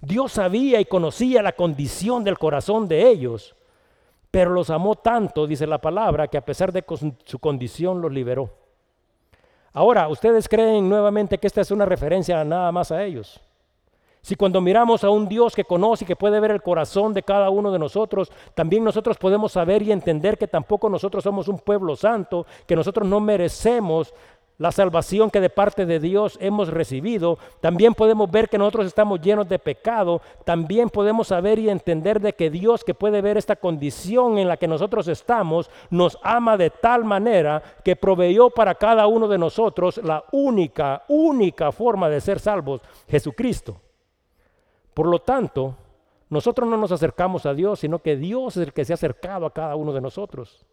Dios sabía y conocía la condición del corazón de ellos, pero los amó tanto, dice la palabra, que a pesar de su condición los liberó. Ahora, ¿ustedes creen nuevamente que esta es una referencia nada más a ellos? Si cuando miramos a un Dios que conoce y que puede ver el corazón de cada uno de nosotros, también nosotros podemos saber y entender que tampoco nosotros somos un pueblo santo, que nosotros no merecemos la salvación que de parte de Dios hemos recibido, también podemos ver que nosotros estamos llenos de pecado, también podemos saber y entender de que Dios que puede ver esta condición en la que nosotros estamos, nos ama de tal manera que proveyó para cada uno de nosotros la única, única forma de ser salvos, Jesucristo. Por lo tanto, nosotros no nos acercamos a Dios, sino que Dios es el que se ha acercado a cada uno de nosotros.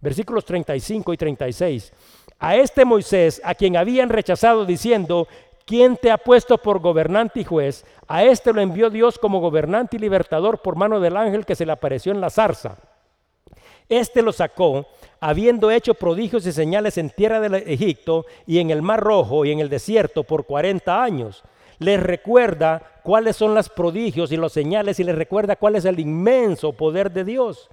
Versículos 35 y 36. A este Moisés, a quien habían rechazado diciendo, ¿quién te ha puesto por gobernante y juez? A este lo envió Dios como gobernante y libertador por mano del ángel que se le apareció en la zarza. Este lo sacó, habiendo hecho prodigios y señales en tierra de Egipto y en el mar rojo y en el desierto por 40 años. Les recuerda cuáles son los prodigios y los señales y les recuerda cuál es el inmenso poder de Dios.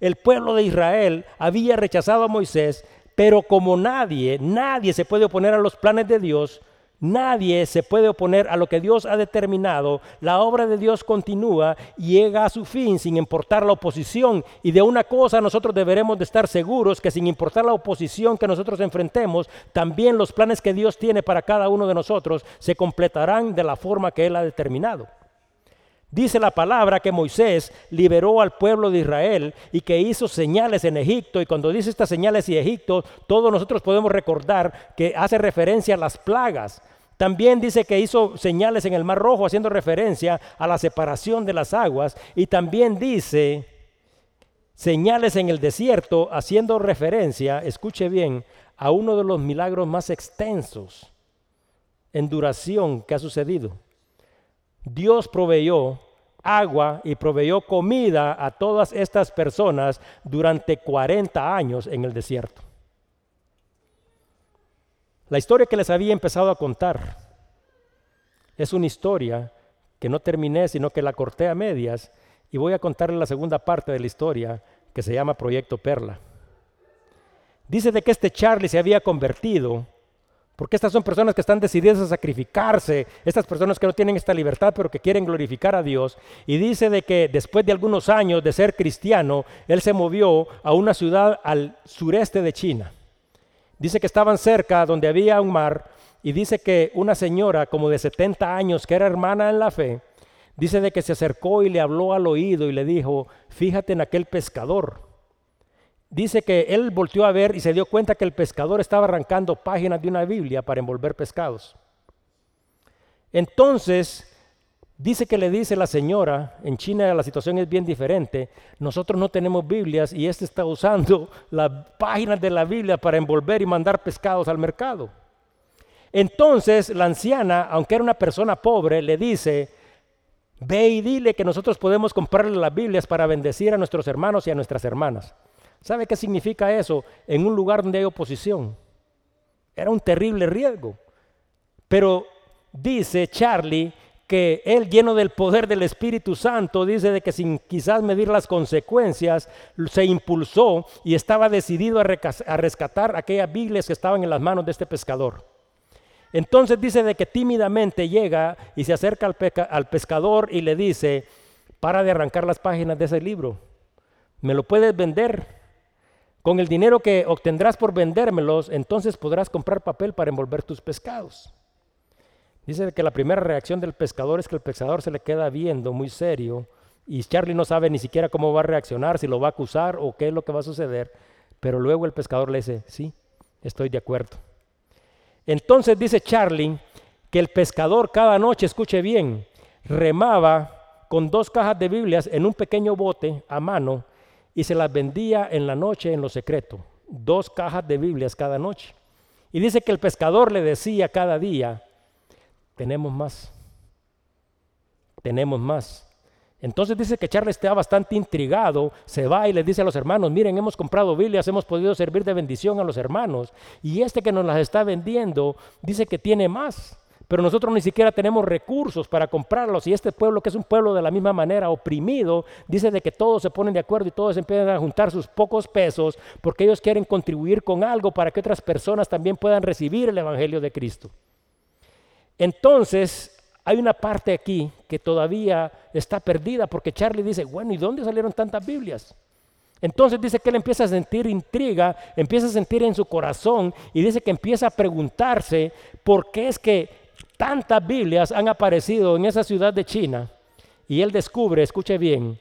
El pueblo de Israel había rechazado a Moisés, pero como nadie, nadie se puede oponer a los planes de Dios, nadie se puede oponer a lo que Dios ha determinado, la obra de Dios continúa y llega a su fin sin importar la oposición. Y de una cosa nosotros deberemos de estar seguros, que sin importar la oposición que nosotros enfrentemos, también los planes que Dios tiene para cada uno de nosotros se completarán de la forma que Él ha determinado. Dice la palabra que Moisés liberó al pueblo de Israel y que hizo señales en Egipto. Y cuando dice estas señales y Egipto, todos nosotros podemos recordar que hace referencia a las plagas. También dice que hizo señales en el Mar Rojo, haciendo referencia a la separación de las aguas. Y también dice señales en el desierto, haciendo referencia, escuche bien, a uno de los milagros más extensos en duración que ha sucedido. Dios proveyó agua y proveyó comida a todas estas personas durante 40 años en el desierto. La historia que les había empezado a contar es una historia que no terminé, sino que la corté a medias y voy a contarles la segunda parte de la historia que se llama Proyecto Perla. Dice de que este Charlie se había convertido porque estas son personas que están decididas a sacrificarse, estas personas que no tienen esta libertad, pero que quieren glorificar a Dios. Y dice de que después de algunos años de ser cristiano, él se movió a una ciudad al sureste de China. Dice que estaban cerca donde había un mar y dice que una señora como de 70 años, que era hermana en la fe, dice de que se acercó y le habló al oído y le dijo, fíjate en aquel pescador dice que él volteó a ver y se dio cuenta que el pescador estaba arrancando páginas de una Biblia para envolver pescados. Entonces, dice que le dice la señora, en China la situación es bien diferente, nosotros no tenemos Biblias y este está usando <laughs> las páginas de la Biblia para envolver y mandar pescados al mercado. Entonces la anciana, aunque era una persona pobre, le dice, ve y dile que nosotros podemos comprarle las Biblias para bendecir a nuestros hermanos y a nuestras hermanas. ¿Sabe qué significa eso en un lugar donde hay oposición? Era un terrible riesgo. Pero dice Charlie que él lleno del poder del Espíritu Santo, dice de que sin quizás medir las consecuencias, se impulsó y estaba decidido a, rescatar aquellas Biblias que estaban en las manos de este pescador. Entonces dice de que tímidamente llega y se acerca al, al pescador y le dice, para de arrancar las páginas de ese libro, ¿me lo puedes vender? Con el dinero que obtendrás por vendérmelos, entonces podrás comprar papel para envolver tus pescados. Dice que la primera reacción del pescador es que el pescador se le queda viendo muy serio y Charlie no sabe ni siquiera cómo va a reaccionar, si lo va a acusar o qué es lo que va a suceder. Pero luego el pescador le dice, sí, estoy de acuerdo. Entonces dice Charlie que el pescador cada noche, escuche bien, remaba con dos cajas de Biblias en un pequeño bote a mano y se las vendía en la noche en lo secreto, dos cajas de Biblias cada noche. Y dice que el pescador le decía cada día, tenemos más, tenemos más. Entonces dice que Charles está bastante intrigado, se va y le dice a los hermanos, miren, hemos comprado Biblias, hemos podido servir de bendición a los hermanos, y este que nos las está vendiendo dice que tiene más pero nosotros ni siquiera tenemos recursos para comprarlos. Y este pueblo, que es un pueblo de la misma manera oprimido, dice de que todos se ponen de acuerdo y todos empiezan a juntar sus pocos pesos porque ellos quieren contribuir con algo para que otras personas también puedan recibir el Evangelio de Cristo. Entonces, hay una parte aquí que todavía está perdida porque Charlie dice, bueno, ¿y dónde salieron tantas Biblias? Entonces dice que él empieza a sentir intriga, empieza a sentir en su corazón y dice que empieza a preguntarse por qué es que tantas Biblias han aparecido en esa ciudad de China. Y él descubre, escuche bien,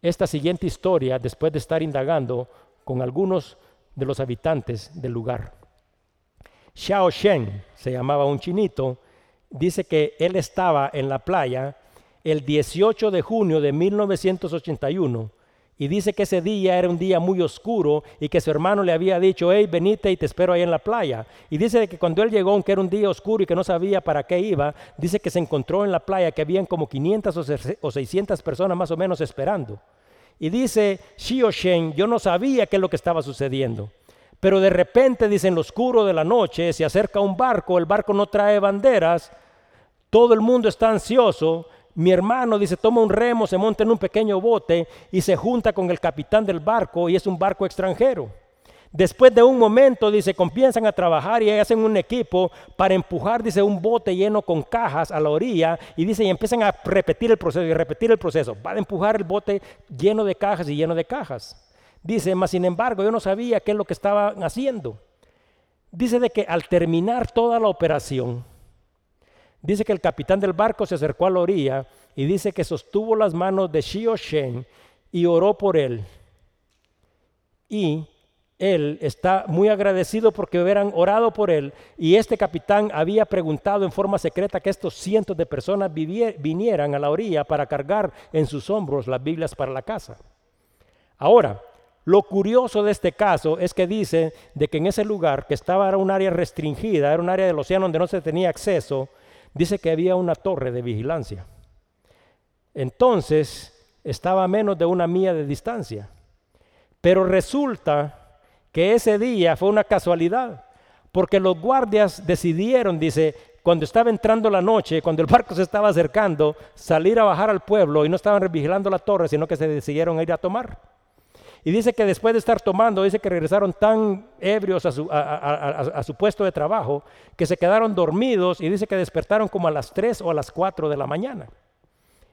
esta siguiente historia después de estar indagando con algunos de los habitantes del lugar. Xiao Shen se llamaba un chinito, dice que él estaba en la playa el 18 de junio de 1981 y dice que ese día era un día muy oscuro y que su hermano le había dicho, hey, venite y te espero ahí en la playa. Y dice que cuando él llegó, aunque era un día oscuro y que no sabía para qué iba, dice que se encontró en la playa que habían como 500 o 600 personas más o menos esperando. Y dice Shio Shen, yo no sabía qué es lo que estaba sucediendo. Pero de repente, dice, en lo oscuro de la noche se acerca un barco, el barco no trae banderas, todo el mundo está ansioso. Mi hermano dice, toma un remo, se monta en un pequeño bote y se junta con el capitán del barco y es un barco extranjero. Después de un momento, dice, comienzan a trabajar y hacen un equipo para empujar, dice, un bote lleno con cajas a la orilla y dice, y empiezan a repetir el proceso y repetir el proceso. Va a empujar el bote lleno de cajas y lleno de cajas. Dice, mas sin embargo, yo no sabía qué es lo que estaban haciendo. Dice de que al terminar toda la operación, dice que el capitán del barco se acercó a la orilla y dice que sostuvo las manos de Shio Shen y oró por él. Y él está muy agradecido porque hubieran orado por él y este capitán había preguntado en forma secreta que estos cientos de personas vinieran a la orilla para cargar en sus hombros las Biblias para la casa. Ahora, lo curioso de este caso es que dice de que en ese lugar, que estaba era un área restringida, era un área del océano donde no se tenía acceso, dice que había una torre de vigilancia. Entonces, estaba a menos de una milla de distancia. Pero resulta que ese día fue una casualidad, porque los guardias decidieron, dice, cuando estaba entrando la noche, cuando el barco se estaba acercando, salir a bajar al pueblo y no estaban vigilando la torre, sino que se decidieron ir a tomar. Y dice que después de estar tomando, dice que regresaron tan ebrios a su, a, su, puesto de trabajo que se quedaron dormidos y dice que despertaron como a las 3 o a las 4 de la mañana.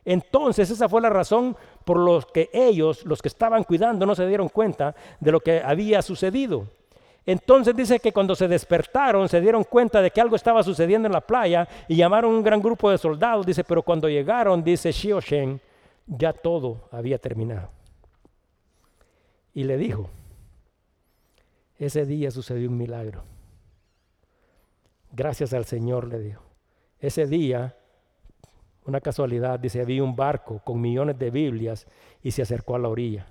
Entonces esa fue la razón por los que ellos, los que estaban cuidando, no se dieron cuenta de lo que había sucedido. Entonces dice que cuando se despertaron se dieron cuenta de que algo estaba sucediendo en la playa y llamaron un gran grupo de soldados. Dice, pero cuando llegaron, dice Shen, ya todo había terminado. Y le dijo, ese día sucedió un milagro. Gracias al Señor le dijo. Ese día, una casualidad, dice, había un barco con millones de Biblias y se acercó a la orilla.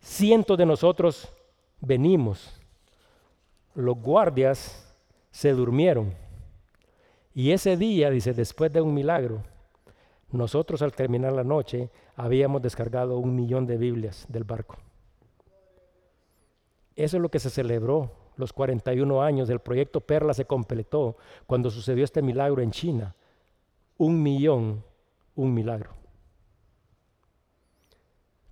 Cientos de nosotros venimos. Los guardias se durmieron. Y ese día, dice, después de un milagro, nosotros al terminar la noche habíamos descargado un millón de Biblias del barco. Eso es lo que se celebró. Los 41 años del proyecto Perla se completó cuando sucedió este milagro en China. Un millón, un milagro.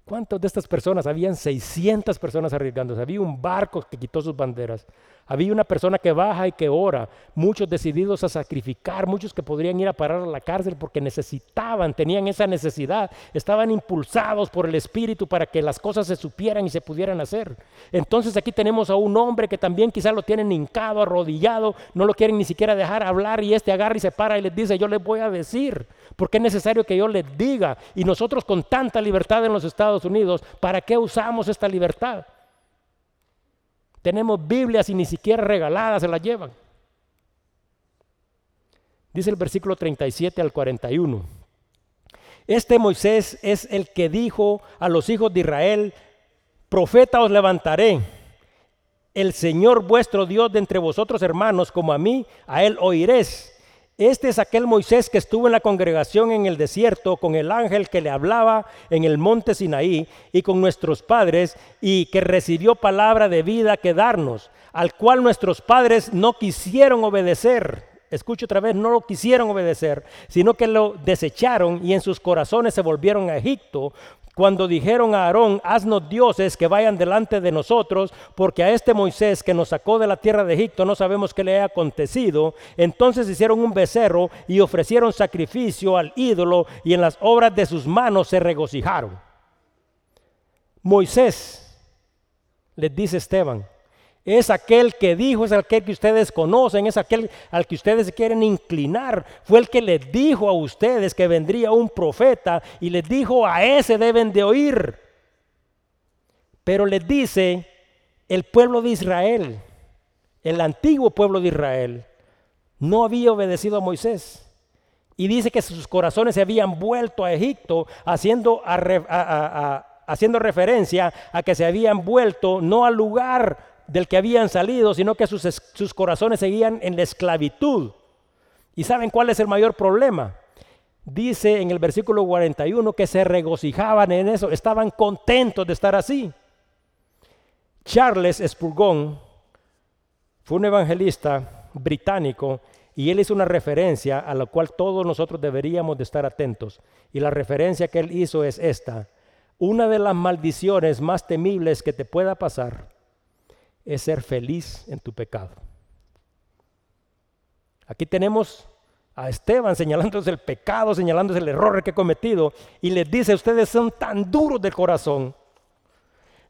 ¿Cuántas de estas personas? Habían 600 personas arriesgándose. Había un barco que quitó sus banderas. Había una persona que baja y que ora, muchos decididos a sacrificar, muchos que podrían ir a parar a la cárcel porque necesitaban, tenían esa necesidad, estaban impulsados por el Espíritu para que las cosas se supieran y se pudieran hacer. Entonces aquí tenemos a un hombre que también quizás lo tienen hincado, arrodillado, no lo quieren ni siquiera dejar hablar y este agarra y se para y les dice, yo les voy a decir, porque es necesario que yo les diga. Y nosotros con tanta libertad en los Estados Unidos, ¿para qué usamos esta libertad? Tenemos Biblias y ni siquiera regaladas se las llevan. Dice el versículo 37 al 41. Este Moisés es el que dijo a los hijos de Israel, profeta os levantaré, el Señor vuestro Dios de entre vosotros hermanos, como a mí, a él oiréis. Este es aquel Moisés que estuvo en la congregación en el desierto con el ángel que le hablaba en el monte Sinaí y con nuestros padres y que recibió palabra de vida que darnos, al cual nuestros padres no quisieron obedecer. Escucho otra vez, no lo quisieron obedecer, sino que lo desecharon y en sus corazones se volvieron a Egipto, cuando dijeron a Aarón, haznos dioses que vayan delante de nosotros, porque a este Moisés que nos sacó de la tierra de Egipto no sabemos qué le ha acontecido, entonces hicieron un becerro y ofrecieron sacrificio al ídolo y en las obras de sus manos se regocijaron. Moisés, les dice Esteban, es aquel que dijo, es aquel que ustedes conocen, es aquel al que ustedes quieren inclinar. Fue el que les dijo a ustedes que vendría un profeta y les dijo a ese deben de oír. Pero les dice el pueblo de Israel, el antiguo pueblo de Israel, no había obedecido a Moisés. Y dice que sus corazones se habían vuelto a Egipto, haciendo, haciendo referencia a que se habían vuelto no al lugar del que habían salido, sino que sus, corazones seguían en la esclavitud. ¿Y saben cuál es el mayor problema? Dice en el versículo 41 que se regocijaban en eso, estaban contentos de estar así. Charles Spurgeon fue un evangelista británico y él hizo una referencia a la cual todos nosotros deberíamos de estar atentos. Y la referencia que él hizo es esta. Una de las maldiciones más temibles que te pueda pasar es ser feliz en tu pecado. Aquí tenemos a Esteban señalándose el pecado, señalándose el error que ha cometido y les dice, ustedes son tan duros de corazón,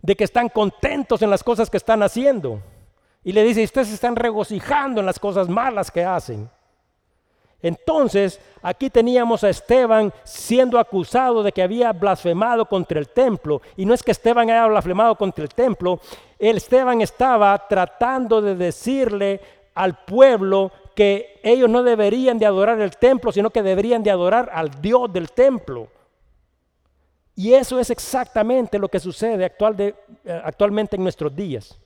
de que están contentos en las cosas que están haciendo. Y le dice, ustedes están regocijando en las cosas malas que hacen. Entonces, aquí teníamos a Esteban siendo acusado de que había blasfemado contra el templo. Y no es que Esteban haya blasfemado contra el templo, el Esteban estaba tratando de decirle al pueblo que ellos no deberían de adorar el templo, sino que deberían de adorar al Dios del templo. Y eso es exactamente lo que sucede eh, actualmente en nuestros días.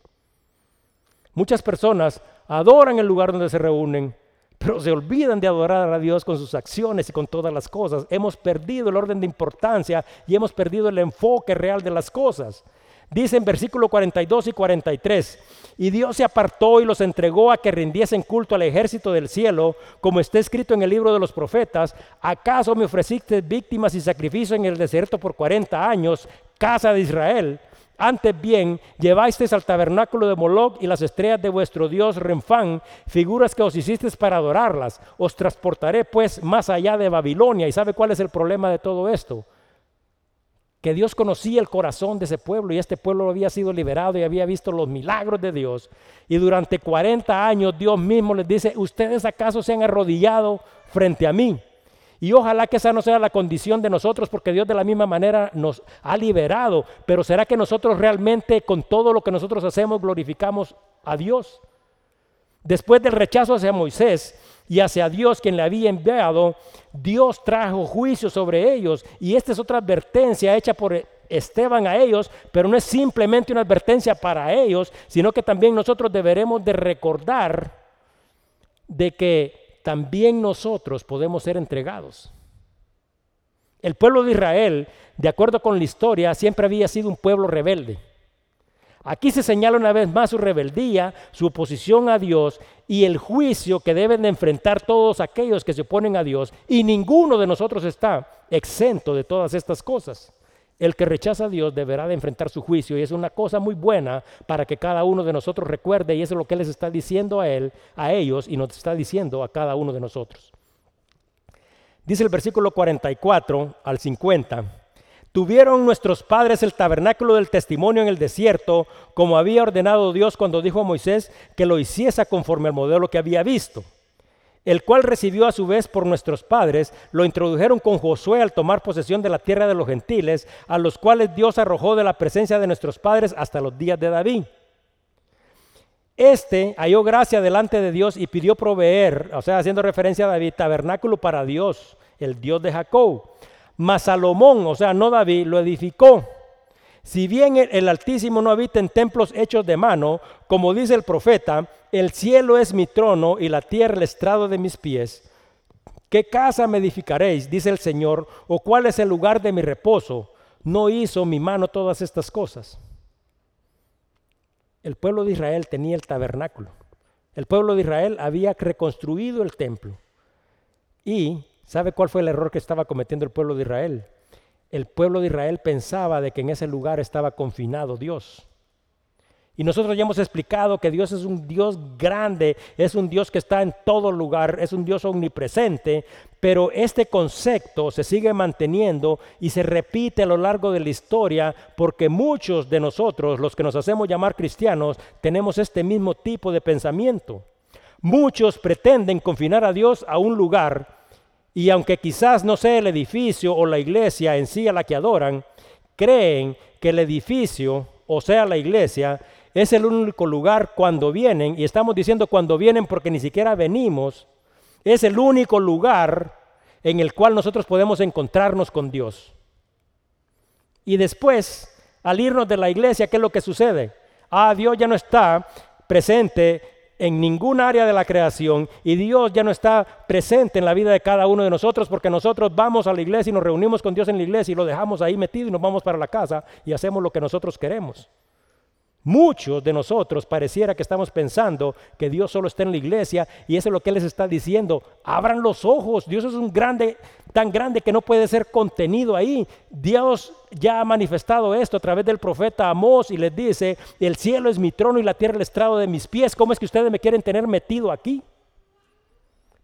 Muchas personas adoran el lugar donde se reúnen, pero se olvidan de adorar a Dios con sus acciones y con todas las cosas. Hemos perdido el orden de importancia y hemos perdido el enfoque real de las cosas. Dice en versículo 42 y 43, y Dios se apartó y los entregó a que rindiesen culto al ejército del cielo, como está escrito en el libro de los profetas, ¿acaso me ofreciste víctimas y sacrificios en el desierto por 40 años, casa de Israel? Antes bien, llevasteis al tabernáculo de Moloch y las estrellas de vuestro dios Renfán, figuras que os hicisteis para adorarlas. Os transportaré pues más allá de Babilonia. ¿Y sabe cuál es el problema de todo esto? Que Dios conocía el corazón de ese pueblo y este pueblo había sido liberado y había visto los milagros de Dios. Y durante 40 años Dios mismo les dice, ¿ustedes acaso se han arrodillado frente a mí? Y ojalá que esa no sea la condición de nosotros, porque Dios de la misma manera nos ha liberado. Pero ¿será que nosotros realmente con todo lo que nosotros hacemos glorificamos a Dios? Después del rechazo hacia Moisés y hacia Dios quien le había enviado, Dios trajo juicio sobre ellos. Y esta es otra advertencia hecha por Esteban a ellos, pero no es simplemente una advertencia para ellos, sino que también nosotros deberemos de recordar de que también nosotros podemos ser entregados. El pueblo de Israel, de acuerdo con la historia, siempre había sido un pueblo rebelde. Aquí se señala una vez más su rebeldía, su oposición a Dios y el juicio que deben de enfrentar todos aquellos que se oponen a Dios. Y ninguno de nosotros está exento de todas estas cosas. El que rechaza a Dios deberá de enfrentar su juicio y es una cosa muy buena para que cada uno de nosotros recuerde y eso es lo que les está diciendo a Él, a ellos y nos está diciendo a cada uno de nosotros. Dice el versículo 44 al 50. Tuvieron nuestros padres el tabernáculo del testimonio en el desierto, como había ordenado Dios cuando dijo a Moisés que lo hiciese conforme al modelo que había visto el cual recibió a su vez por nuestros padres, lo introdujeron con Josué al tomar posesión de la tierra de los gentiles, a los cuales Dios arrojó de la presencia de nuestros padres hasta los días de David. Este halló gracia delante de Dios y pidió proveer, o sea, haciendo referencia a David, tabernáculo para Dios, el Dios de Jacob. Mas Salomón, o sea, no David, lo edificó si bien el Altísimo no habita en templos hechos de mano, como dice el profeta, el cielo es mi trono y la tierra el estrado de mis pies. ¿Qué casa me edificaréis? dice el Señor, o cuál es el lugar de mi reposo. No hizo mi mano todas estas cosas. El pueblo de Israel tenía el tabernáculo. El pueblo de Israel había reconstruido el templo. Y, ¿sabe cuál fue el error que estaba cometiendo el pueblo de Israel? El pueblo de Israel pensaba de que en ese lugar estaba confinado Dios. Y nosotros ya hemos explicado que Dios es un Dios grande, es un Dios que está en todo lugar, es un Dios omnipresente, pero este concepto se sigue manteniendo y se repite a lo largo de la historia porque muchos de nosotros, los que nos hacemos llamar cristianos, tenemos este mismo tipo de pensamiento. Muchos pretenden confinar a Dios a un lugar y aunque quizás no sea el edificio o la iglesia en sí a la que adoran, creen que el edificio, o sea la iglesia, es el único lugar cuando vienen, y estamos diciendo cuando vienen porque ni siquiera venimos, es el único lugar en el cual nosotros podemos encontrarnos con Dios. Y después, al irnos de la iglesia, ¿qué es lo que sucede? Ah, Dios ya no está presente en ningún área de la creación y Dios ya no está presente en la vida de cada uno de nosotros porque nosotros vamos a la iglesia y nos reunimos con Dios en la iglesia y lo dejamos ahí metido y nos vamos para la casa y hacemos lo que nosotros queremos. Muchos de nosotros pareciera que estamos pensando que Dios solo está en la iglesia y eso es lo que les está diciendo. Abran los ojos, Dios es un grande, tan grande que no puede ser contenido ahí. Dios ya ha manifestado esto a través del profeta Amós y les dice, el cielo es mi trono y la tierra el estrado de mis pies. ¿Cómo es que ustedes me quieren tener metido aquí?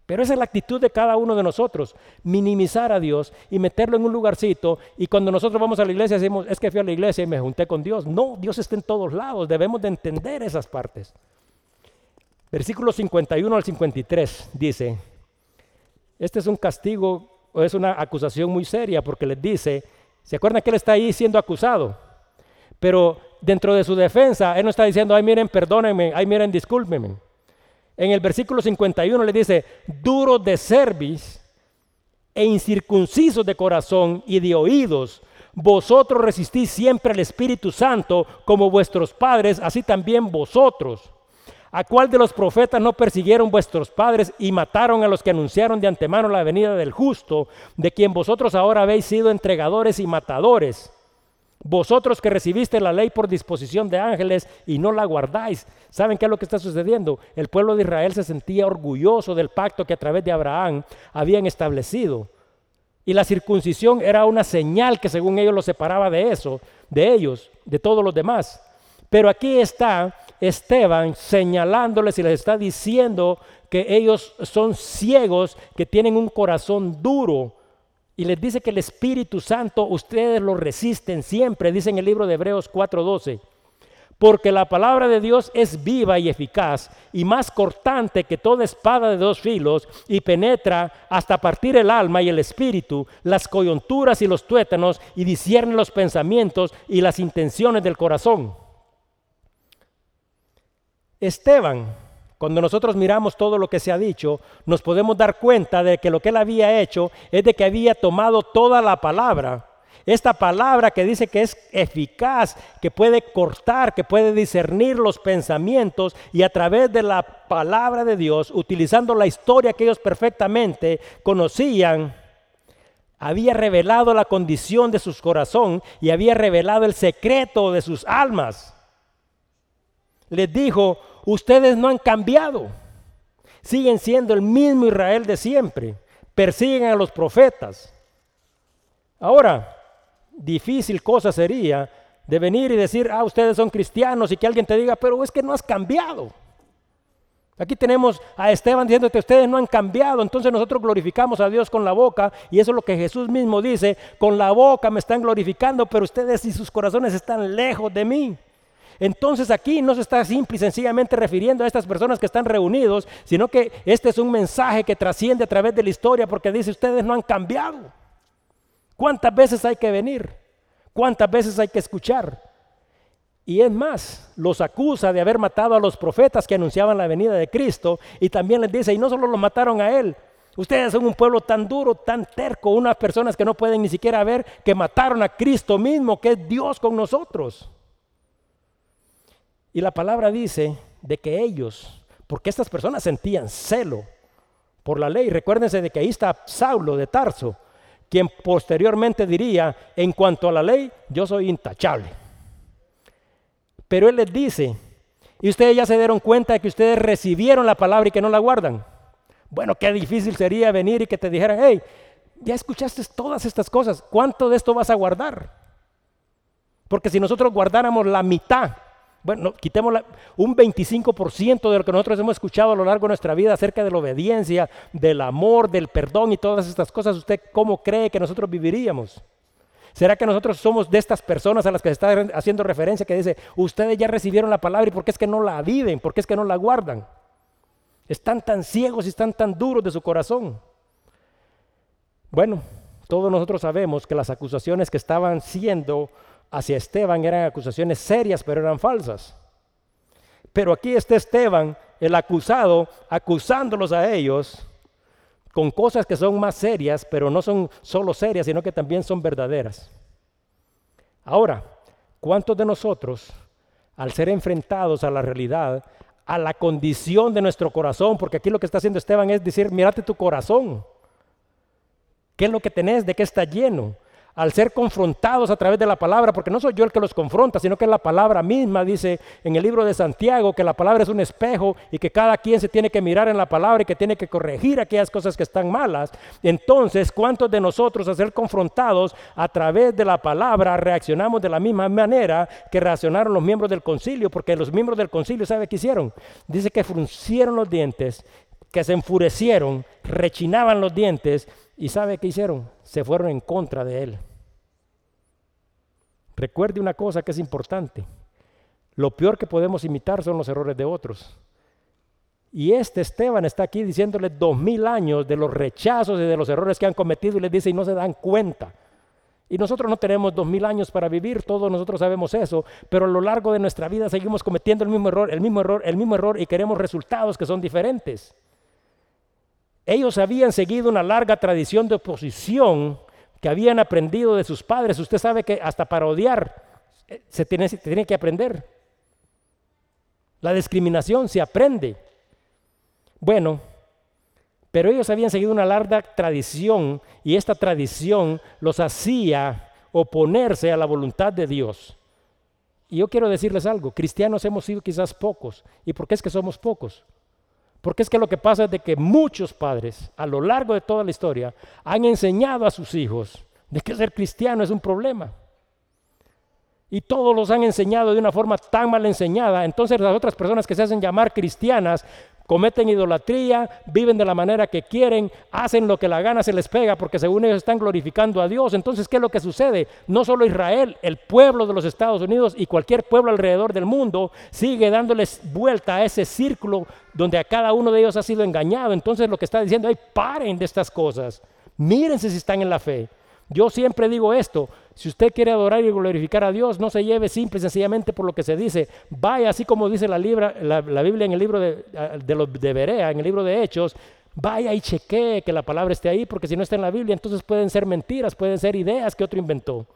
Pero esa es la actitud de cada uno de nosotros, minimizar a Dios y meterlo en un lugarcito. Y cuando nosotros vamos a la iglesia decimos, es que fui a la iglesia y me junté con Dios. No, Dios está en todos lados, debemos de entender esas partes. Versículo 51 al 53 dice, este es un castigo o es una acusación muy seria porque les dice, ¿se acuerdan que él está ahí siendo acusado? Pero dentro de su defensa, él no está diciendo, ay miren, perdónenme, ay miren, discúlpenme en el versículo 51 le dice, duro de cerviz e incircuncisos de corazón y de oídos, vosotros resistís siempre al Espíritu Santo como vuestros padres, así también vosotros. ¿A cuál de los profetas no persiguieron vuestros padres y mataron a los que anunciaron de antemano la venida del justo, de quien vosotros ahora habéis sido entregadores y matadores? Vosotros que recibiste la ley por disposición de ángeles y no la guardáis. ¿Saben qué es lo que está sucediendo? El pueblo de Israel se sentía orgulloso del pacto que a través de Abraham habían establecido. Y la circuncisión era una señal que según ellos los separaba de eso, de ellos, de todos los demás. Pero aquí está Esteban señalándoles y les está diciendo que ellos son ciegos, que tienen un corazón duro, y les dice que el Espíritu Santo ustedes lo resisten siempre, dice en el libro de Hebreos 4:12. Porque la palabra de Dios es viva y eficaz y más cortante que toda espada de dos filos y penetra hasta partir el alma y el espíritu, las coyunturas y los tuétanos y discierne los pensamientos y las intenciones del corazón. Esteban cuando nosotros miramos todo lo que se ha dicho, nos podemos dar cuenta de que lo que él había hecho es de que había tomado toda la palabra. Esta palabra que dice que es eficaz, que puede cortar, que puede discernir los pensamientos y a través de la palabra de Dios, utilizando la historia que ellos perfectamente conocían, había revelado la condición de su corazón y había revelado el secreto de sus almas. Les dijo, ustedes no han cambiado. Siguen siendo el mismo Israel de siempre. Persiguen a los profetas. Ahora, difícil cosa sería de venir y decir, ah, ustedes son cristianos y que alguien te diga, pero es que no has cambiado. Aquí tenemos a Esteban diciéndote, ustedes no han cambiado, entonces nosotros glorificamos a Dios con la boca y eso es lo que Jesús mismo dice, con la boca me están glorificando, pero ustedes y sus corazones están lejos de mí. Entonces aquí no se está simple y sencillamente refiriendo a estas personas que están reunidos, sino que este es un mensaje que trasciende a través de la historia porque dice, ustedes no han cambiado. ¿Cuántas veces hay que venir? ¿Cuántas veces hay que escuchar? Y es más, los acusa de haber matado a los profetas que anunciaban la venida de Cristo y también les dice, y no solo lo mataron a él, ustedes son un pueblo tan duro, tan terco, unas personas que no pueden ni siquiera ver que mataron a Cristo mismo, que es Dios con nosotros. Y la palabra dice de que ellos, porque estas personas sentían celo por la ley, recuérdense de que ahí está Saulo de Tarso, quien posteriormente diría, en cuanto a la ley, yo soy intachable. Pero él les dice, y ustedes ya se dieron cuenta de que ustedes recibieron la palabra y que no la guardan. Bueno, qué difícil sería venir y que te dijeran, hey, ya escuchaste todas estas cosas, ¿cuánto de esto vas a guardar? Porque si nosotros guardáramos la mitad Bueno, quitemos un 25% de lo que nosotros hemos escuchado a lo largo de nuestra vida acerca de la obediencia, del amor, del perdón y todas estas cosas. ¿Usted cómo cree que nosotros viviríamos? ¿Será que nosotros somos de estas personas a las que se está haciendo referencia que dice, ustedes ya recibieron la palabra y por qué es que no la viven? ¿Por qué es que no la guardan? Están tan ciegos y están tan duros de su corazón. Bueno, todos nosotros sabemos que las acusaciones que estaban siendo hacia Esteban eran acusaciones serias, pero eran falsas. Pero aquí está Esteban, el acusado, acusándolos a ellos con cosas que son más serias, pero no son solo serias, sino que también son verdaderas. Ahora, ¿cuántos de nosotros, al ser enfrentados a la realidad, a la condición de nuestro corazón, porque aquí lo que está haciendo Esteban es decir, mírate tu corazón, ¿qué es lo que tenés? ¿De qué está lleno? Al ser confrontados a través de la palabra, porque no soy yo el que los confronta, sino que la palabra misma, dice en el libro de Santiago, que la palabra es un espejo y que cada quien se tiene que mirar en la palabra y que tiene que corregir aquellas cosas que están malas. Entonces, ¿cuántos de nosotros al ser confrontados a través de la palabra reaccionamos de la misma manera que reaccionaron los miembros del concilio? Porque los miembros del concilio, ¿sabe qué hicieron? Dice que fruncieron los dientes, que se enfurecieron, rechinaban los dientes y ¿sabe qué hicieron? Se fueron en contra de él. Recuerde una cosa que es importante. Lo peor que podemos imitar son los errores de otros. Y este Esteban está aquí diciéndole dos mil años de los rechazos y de los errores que han cometido y les dice y no se dan cuenta. Y nosotros no tenemos dos mil años para vivir, todos nosotros sabemos eso, pero a lo largo de nuestra vida seguimos cometiendo el mismo error, el mismo error, el mismo error y queremos resultados que son diferentes. Ellos habían seguido una larga tradición de oposición que habían aprendido de sus padres. Usted sabe que hasta para odiar eh, se tiene, que aprender. La discriminación se aprende. Bueno, pero ellos habían seguido una larga tradición y esta tradición los hacía oponerse a la voluntad de Dios. Y yo quiero decirles algo, cristianos hemos sido quizás pocos. ¿Y por qué es que somos pocos? Porque es que lo que pasa es de que muchos padres a lo largo de toda la historia han enseñado a sus hijos de que ser cristiano es un problema. Y todos los han enseñado de una forma tan mal enseñada. Entonces las otras personas que se hacen llamar cristianas cometen idolatría, viven de la manera que quieren, hacen lo que la gana se les pega porque según ellos están glorificando a Dios. Entonces, ¿qué es lo que sucede? No solo Israel, el pueblo de los Estados Unidos y cualquier pueblo alrededor del mundo sigue dándoles vuelta a ese círculo donde a cada uno de ellos ha sido engañado. Entonces, lo que está diciendo, es paren de estas cosas, mírense si están en la fe. Yo siempre digo esto, si usted quiere adorar y glorificar a Dios, no se lleve simple y sencillamente por lo que se dice. Vaya, así como dice la, Biblia en el libro de, los, Berea, en el libro de Hechos, vaya y chequee que la palabra esté ahí, porque si no está en la Biblia, entonces pueden ser mentiras, pueden ser ideas que otro inventó.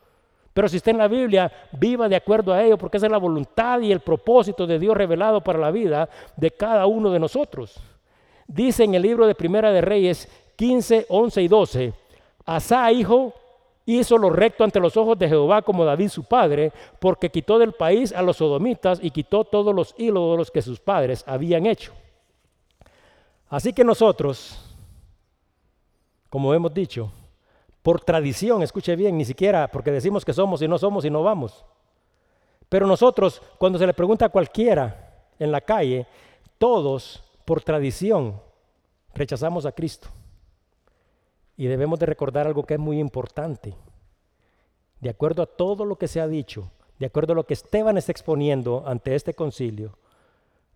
Pero si está en la Biblia, viva de acuerdo a ello, porque esa es la voluntad y el propósito de Dios revelado para la vida de cada uno de nosotros. Dice en el libro de Primera de Reyes 15, 11 y 12, Asá, hijo hizo lo recto ante los ojos de Jehová como David su padre, porque quitó del país a los sodomitas y quitó todos los ídolos que sus padres habían hecho. Así que nosotros, como hemos dicho, por tradición, escuche bien, ni siquiera porque decimos que somos y no somos y no vamos. Pero nosotros, cuando se le pregunta a cualquiera en la calle, todos por tradición rechazamos a Cristo. Y debemos de recordar algo que es muy importante. De acuerdo a todo lo que se ha dicho, de acuerdo a lo que Esteban está exponiendo ante este concilio,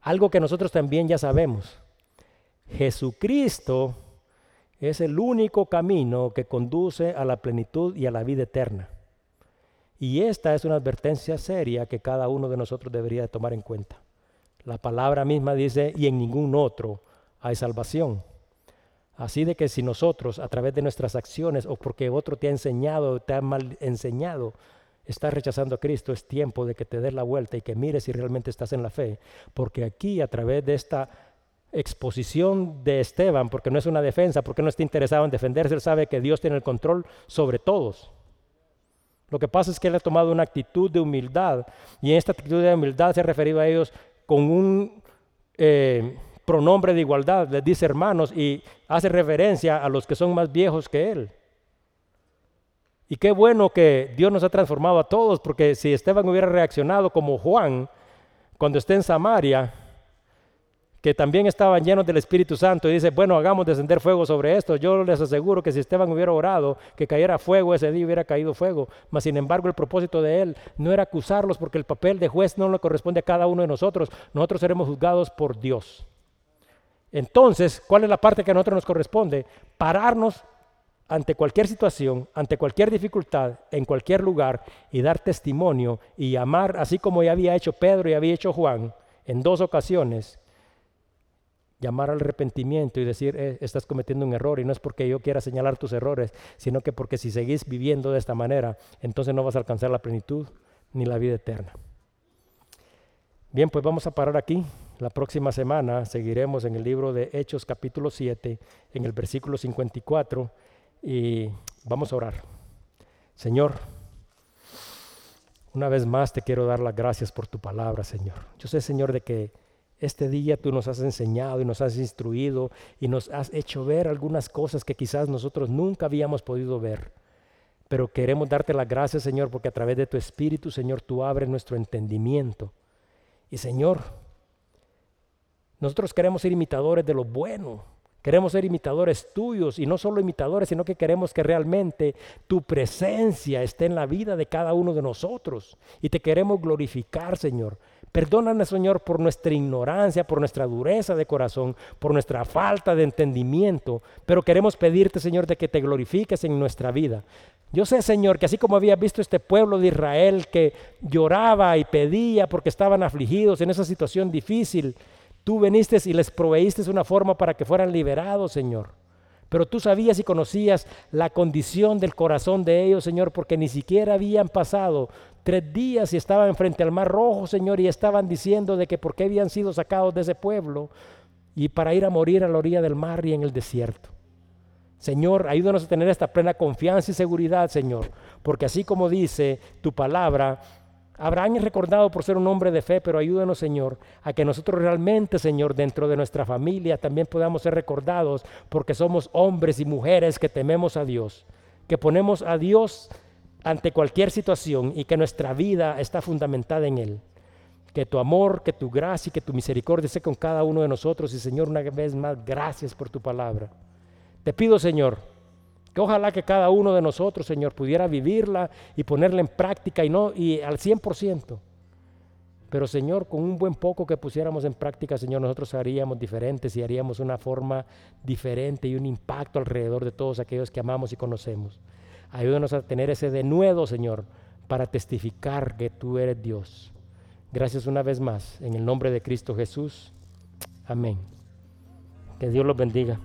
algo que nosotros también ya sabemos. Jesucristo es el único camino que conduce a la plenitud y a la vida eterna. Y esta es una advertencia seria que cada uno de nosotros debería de tomar en cuenta. La palabra misma dice, y en ningún otro hay salvación. Así de que si nosotros, a través de nuestras acciones o porque otro te ha enseñado, te ha mal enseñado, estás rechazando a Cristo, es tiempo de que te des la vuelta y que mires si realmente estás en la fe. Porque aquí, a través de esta exposición de Esteban, porque no es una defensa, porque no está interesado en defenderse, él sabe que Dios tiene el control sobre todos. Lo que pasa es que él ha tomado una actitud de humildad y en esta actitud de humildad se ha referido a ellos con un... Eh, pronombre de igualdad, les dice hermanos y hace referencia a los que son más viejos que él. Y qué bueno que Dios nos ha transformado a todos, porque si Esteban hubiera reaccionado como Juan, cuando esté en Samaria, que también estaban llenos del Espíritu Santo y dice, bueno, hagamos descender fuego sobre esto. Yo les aseguro que si Esteban hubiera orado, que cayera fuego ese día hubiera caído fuego. Mas sin embargo el propósito de él no era acusarlos porque el papel de juez no le corresponde a cada uno de nosotros. Nosotros seremos juzgados por Dios. Entonces, ¿cuál es la parte que a nosotros nos corresponde? Pararnos ante cualquier situación, ante cualquier dificultad, en cualquier lugar y dar testimonio y amar, así como ya había hecho Pedro y había hecho Juan en dos ocasiones, llamar al arrepentimiento y decir, eh, estás cometiendo un error y no es porque yo quiera señalar tus errores, sino que porque si seguís viviendo de esta manera, entonces no vas a alcanzar la plenitud ni la vida eterna. Bien, pues vamos a parar aquí. La próxima semana seguiremos en el libro de Hechos capítulo 7, en el versículo 54, y vamos a orar. Señor, una vez más te quiero dar las gracias por tu palabra, Señor. Yo sé, Señor, de que este día tú nos has enseñado y nos has instruido y nos has hecho ver algunas cosas que quizás nosotros nunca habíamos podido ver. Pero queremos darte las gracias, Señor, porque a través de tu Espíritu, Señor, tú abres nuestro entendimiento. Y Señor, nosotros queremos ser imitadores de lo bueno. Queremos ser imitadores tuyos y no solo imitadores, sino que queremos que realmente tu presencia esté en la vida de cada uno de nosotros. Y te queremos glorificar, Señor. Perdónanos, Señor, por nuestra ignorancia, por nuestra dureza de corazón, por nuestra falta de entendimiento, pero queremos pedirte, Señor, de que te glorifiques en nuestra vida. Yo sé, Señor, que así como había visto este pueblo de Israel que lloraba y pedía porque estaban afligidos en esa situación difícil, tú viniste y les proveíste una forma para que fueran liberados, Señor. Pero tú sabías y conocías la condición del corazón de ellos, Señor, porque ni siquiera habían pasado tres días y estaban frente al mar rojo, Señor, y estaban diciendo de que por qué habían sido sacados de ese pueblo y para ir a morir a la orilla del mar y en el desierto. Señor, ayúdanos a tener esta plena confianza y seguridad, Señor, porque así como dice tu palabra, Abraham es recordado por ser un hombre de fe, pero ayúdanos, Señor, a que nosotros realmente, Señor, dentro de nuestra familia también podamos ser recordados porque somos hombres y mujeres que tememos a Dios, que ponemos a Dios ante cualquier situación y que nuestra vida está fundamentada en Él. Que tu amor, que tu gracia y que tu misericordia esté con cada uno de nosotros. Y Señor, una vez más, gracias por tu palabra. Te pido, Señor, que ojalá que cada uno de nosotros, Señor, pudiera vivirla y ponerla en práctica y no y al 100%. Pero Señor, con un buen poco que pusiéramos en práctica, Señor, nosotros haríamos diferentes y haríamos una forma diferente y un impacto alrededor de todos aquellos que amamos y conocemos. Ayúdanos a tener ese denuedo, Señor, para testificar que tú eres Dios. Gracias una vez más, en el nombre de Cristo Jesús. Amén. Que Dios los bendiga.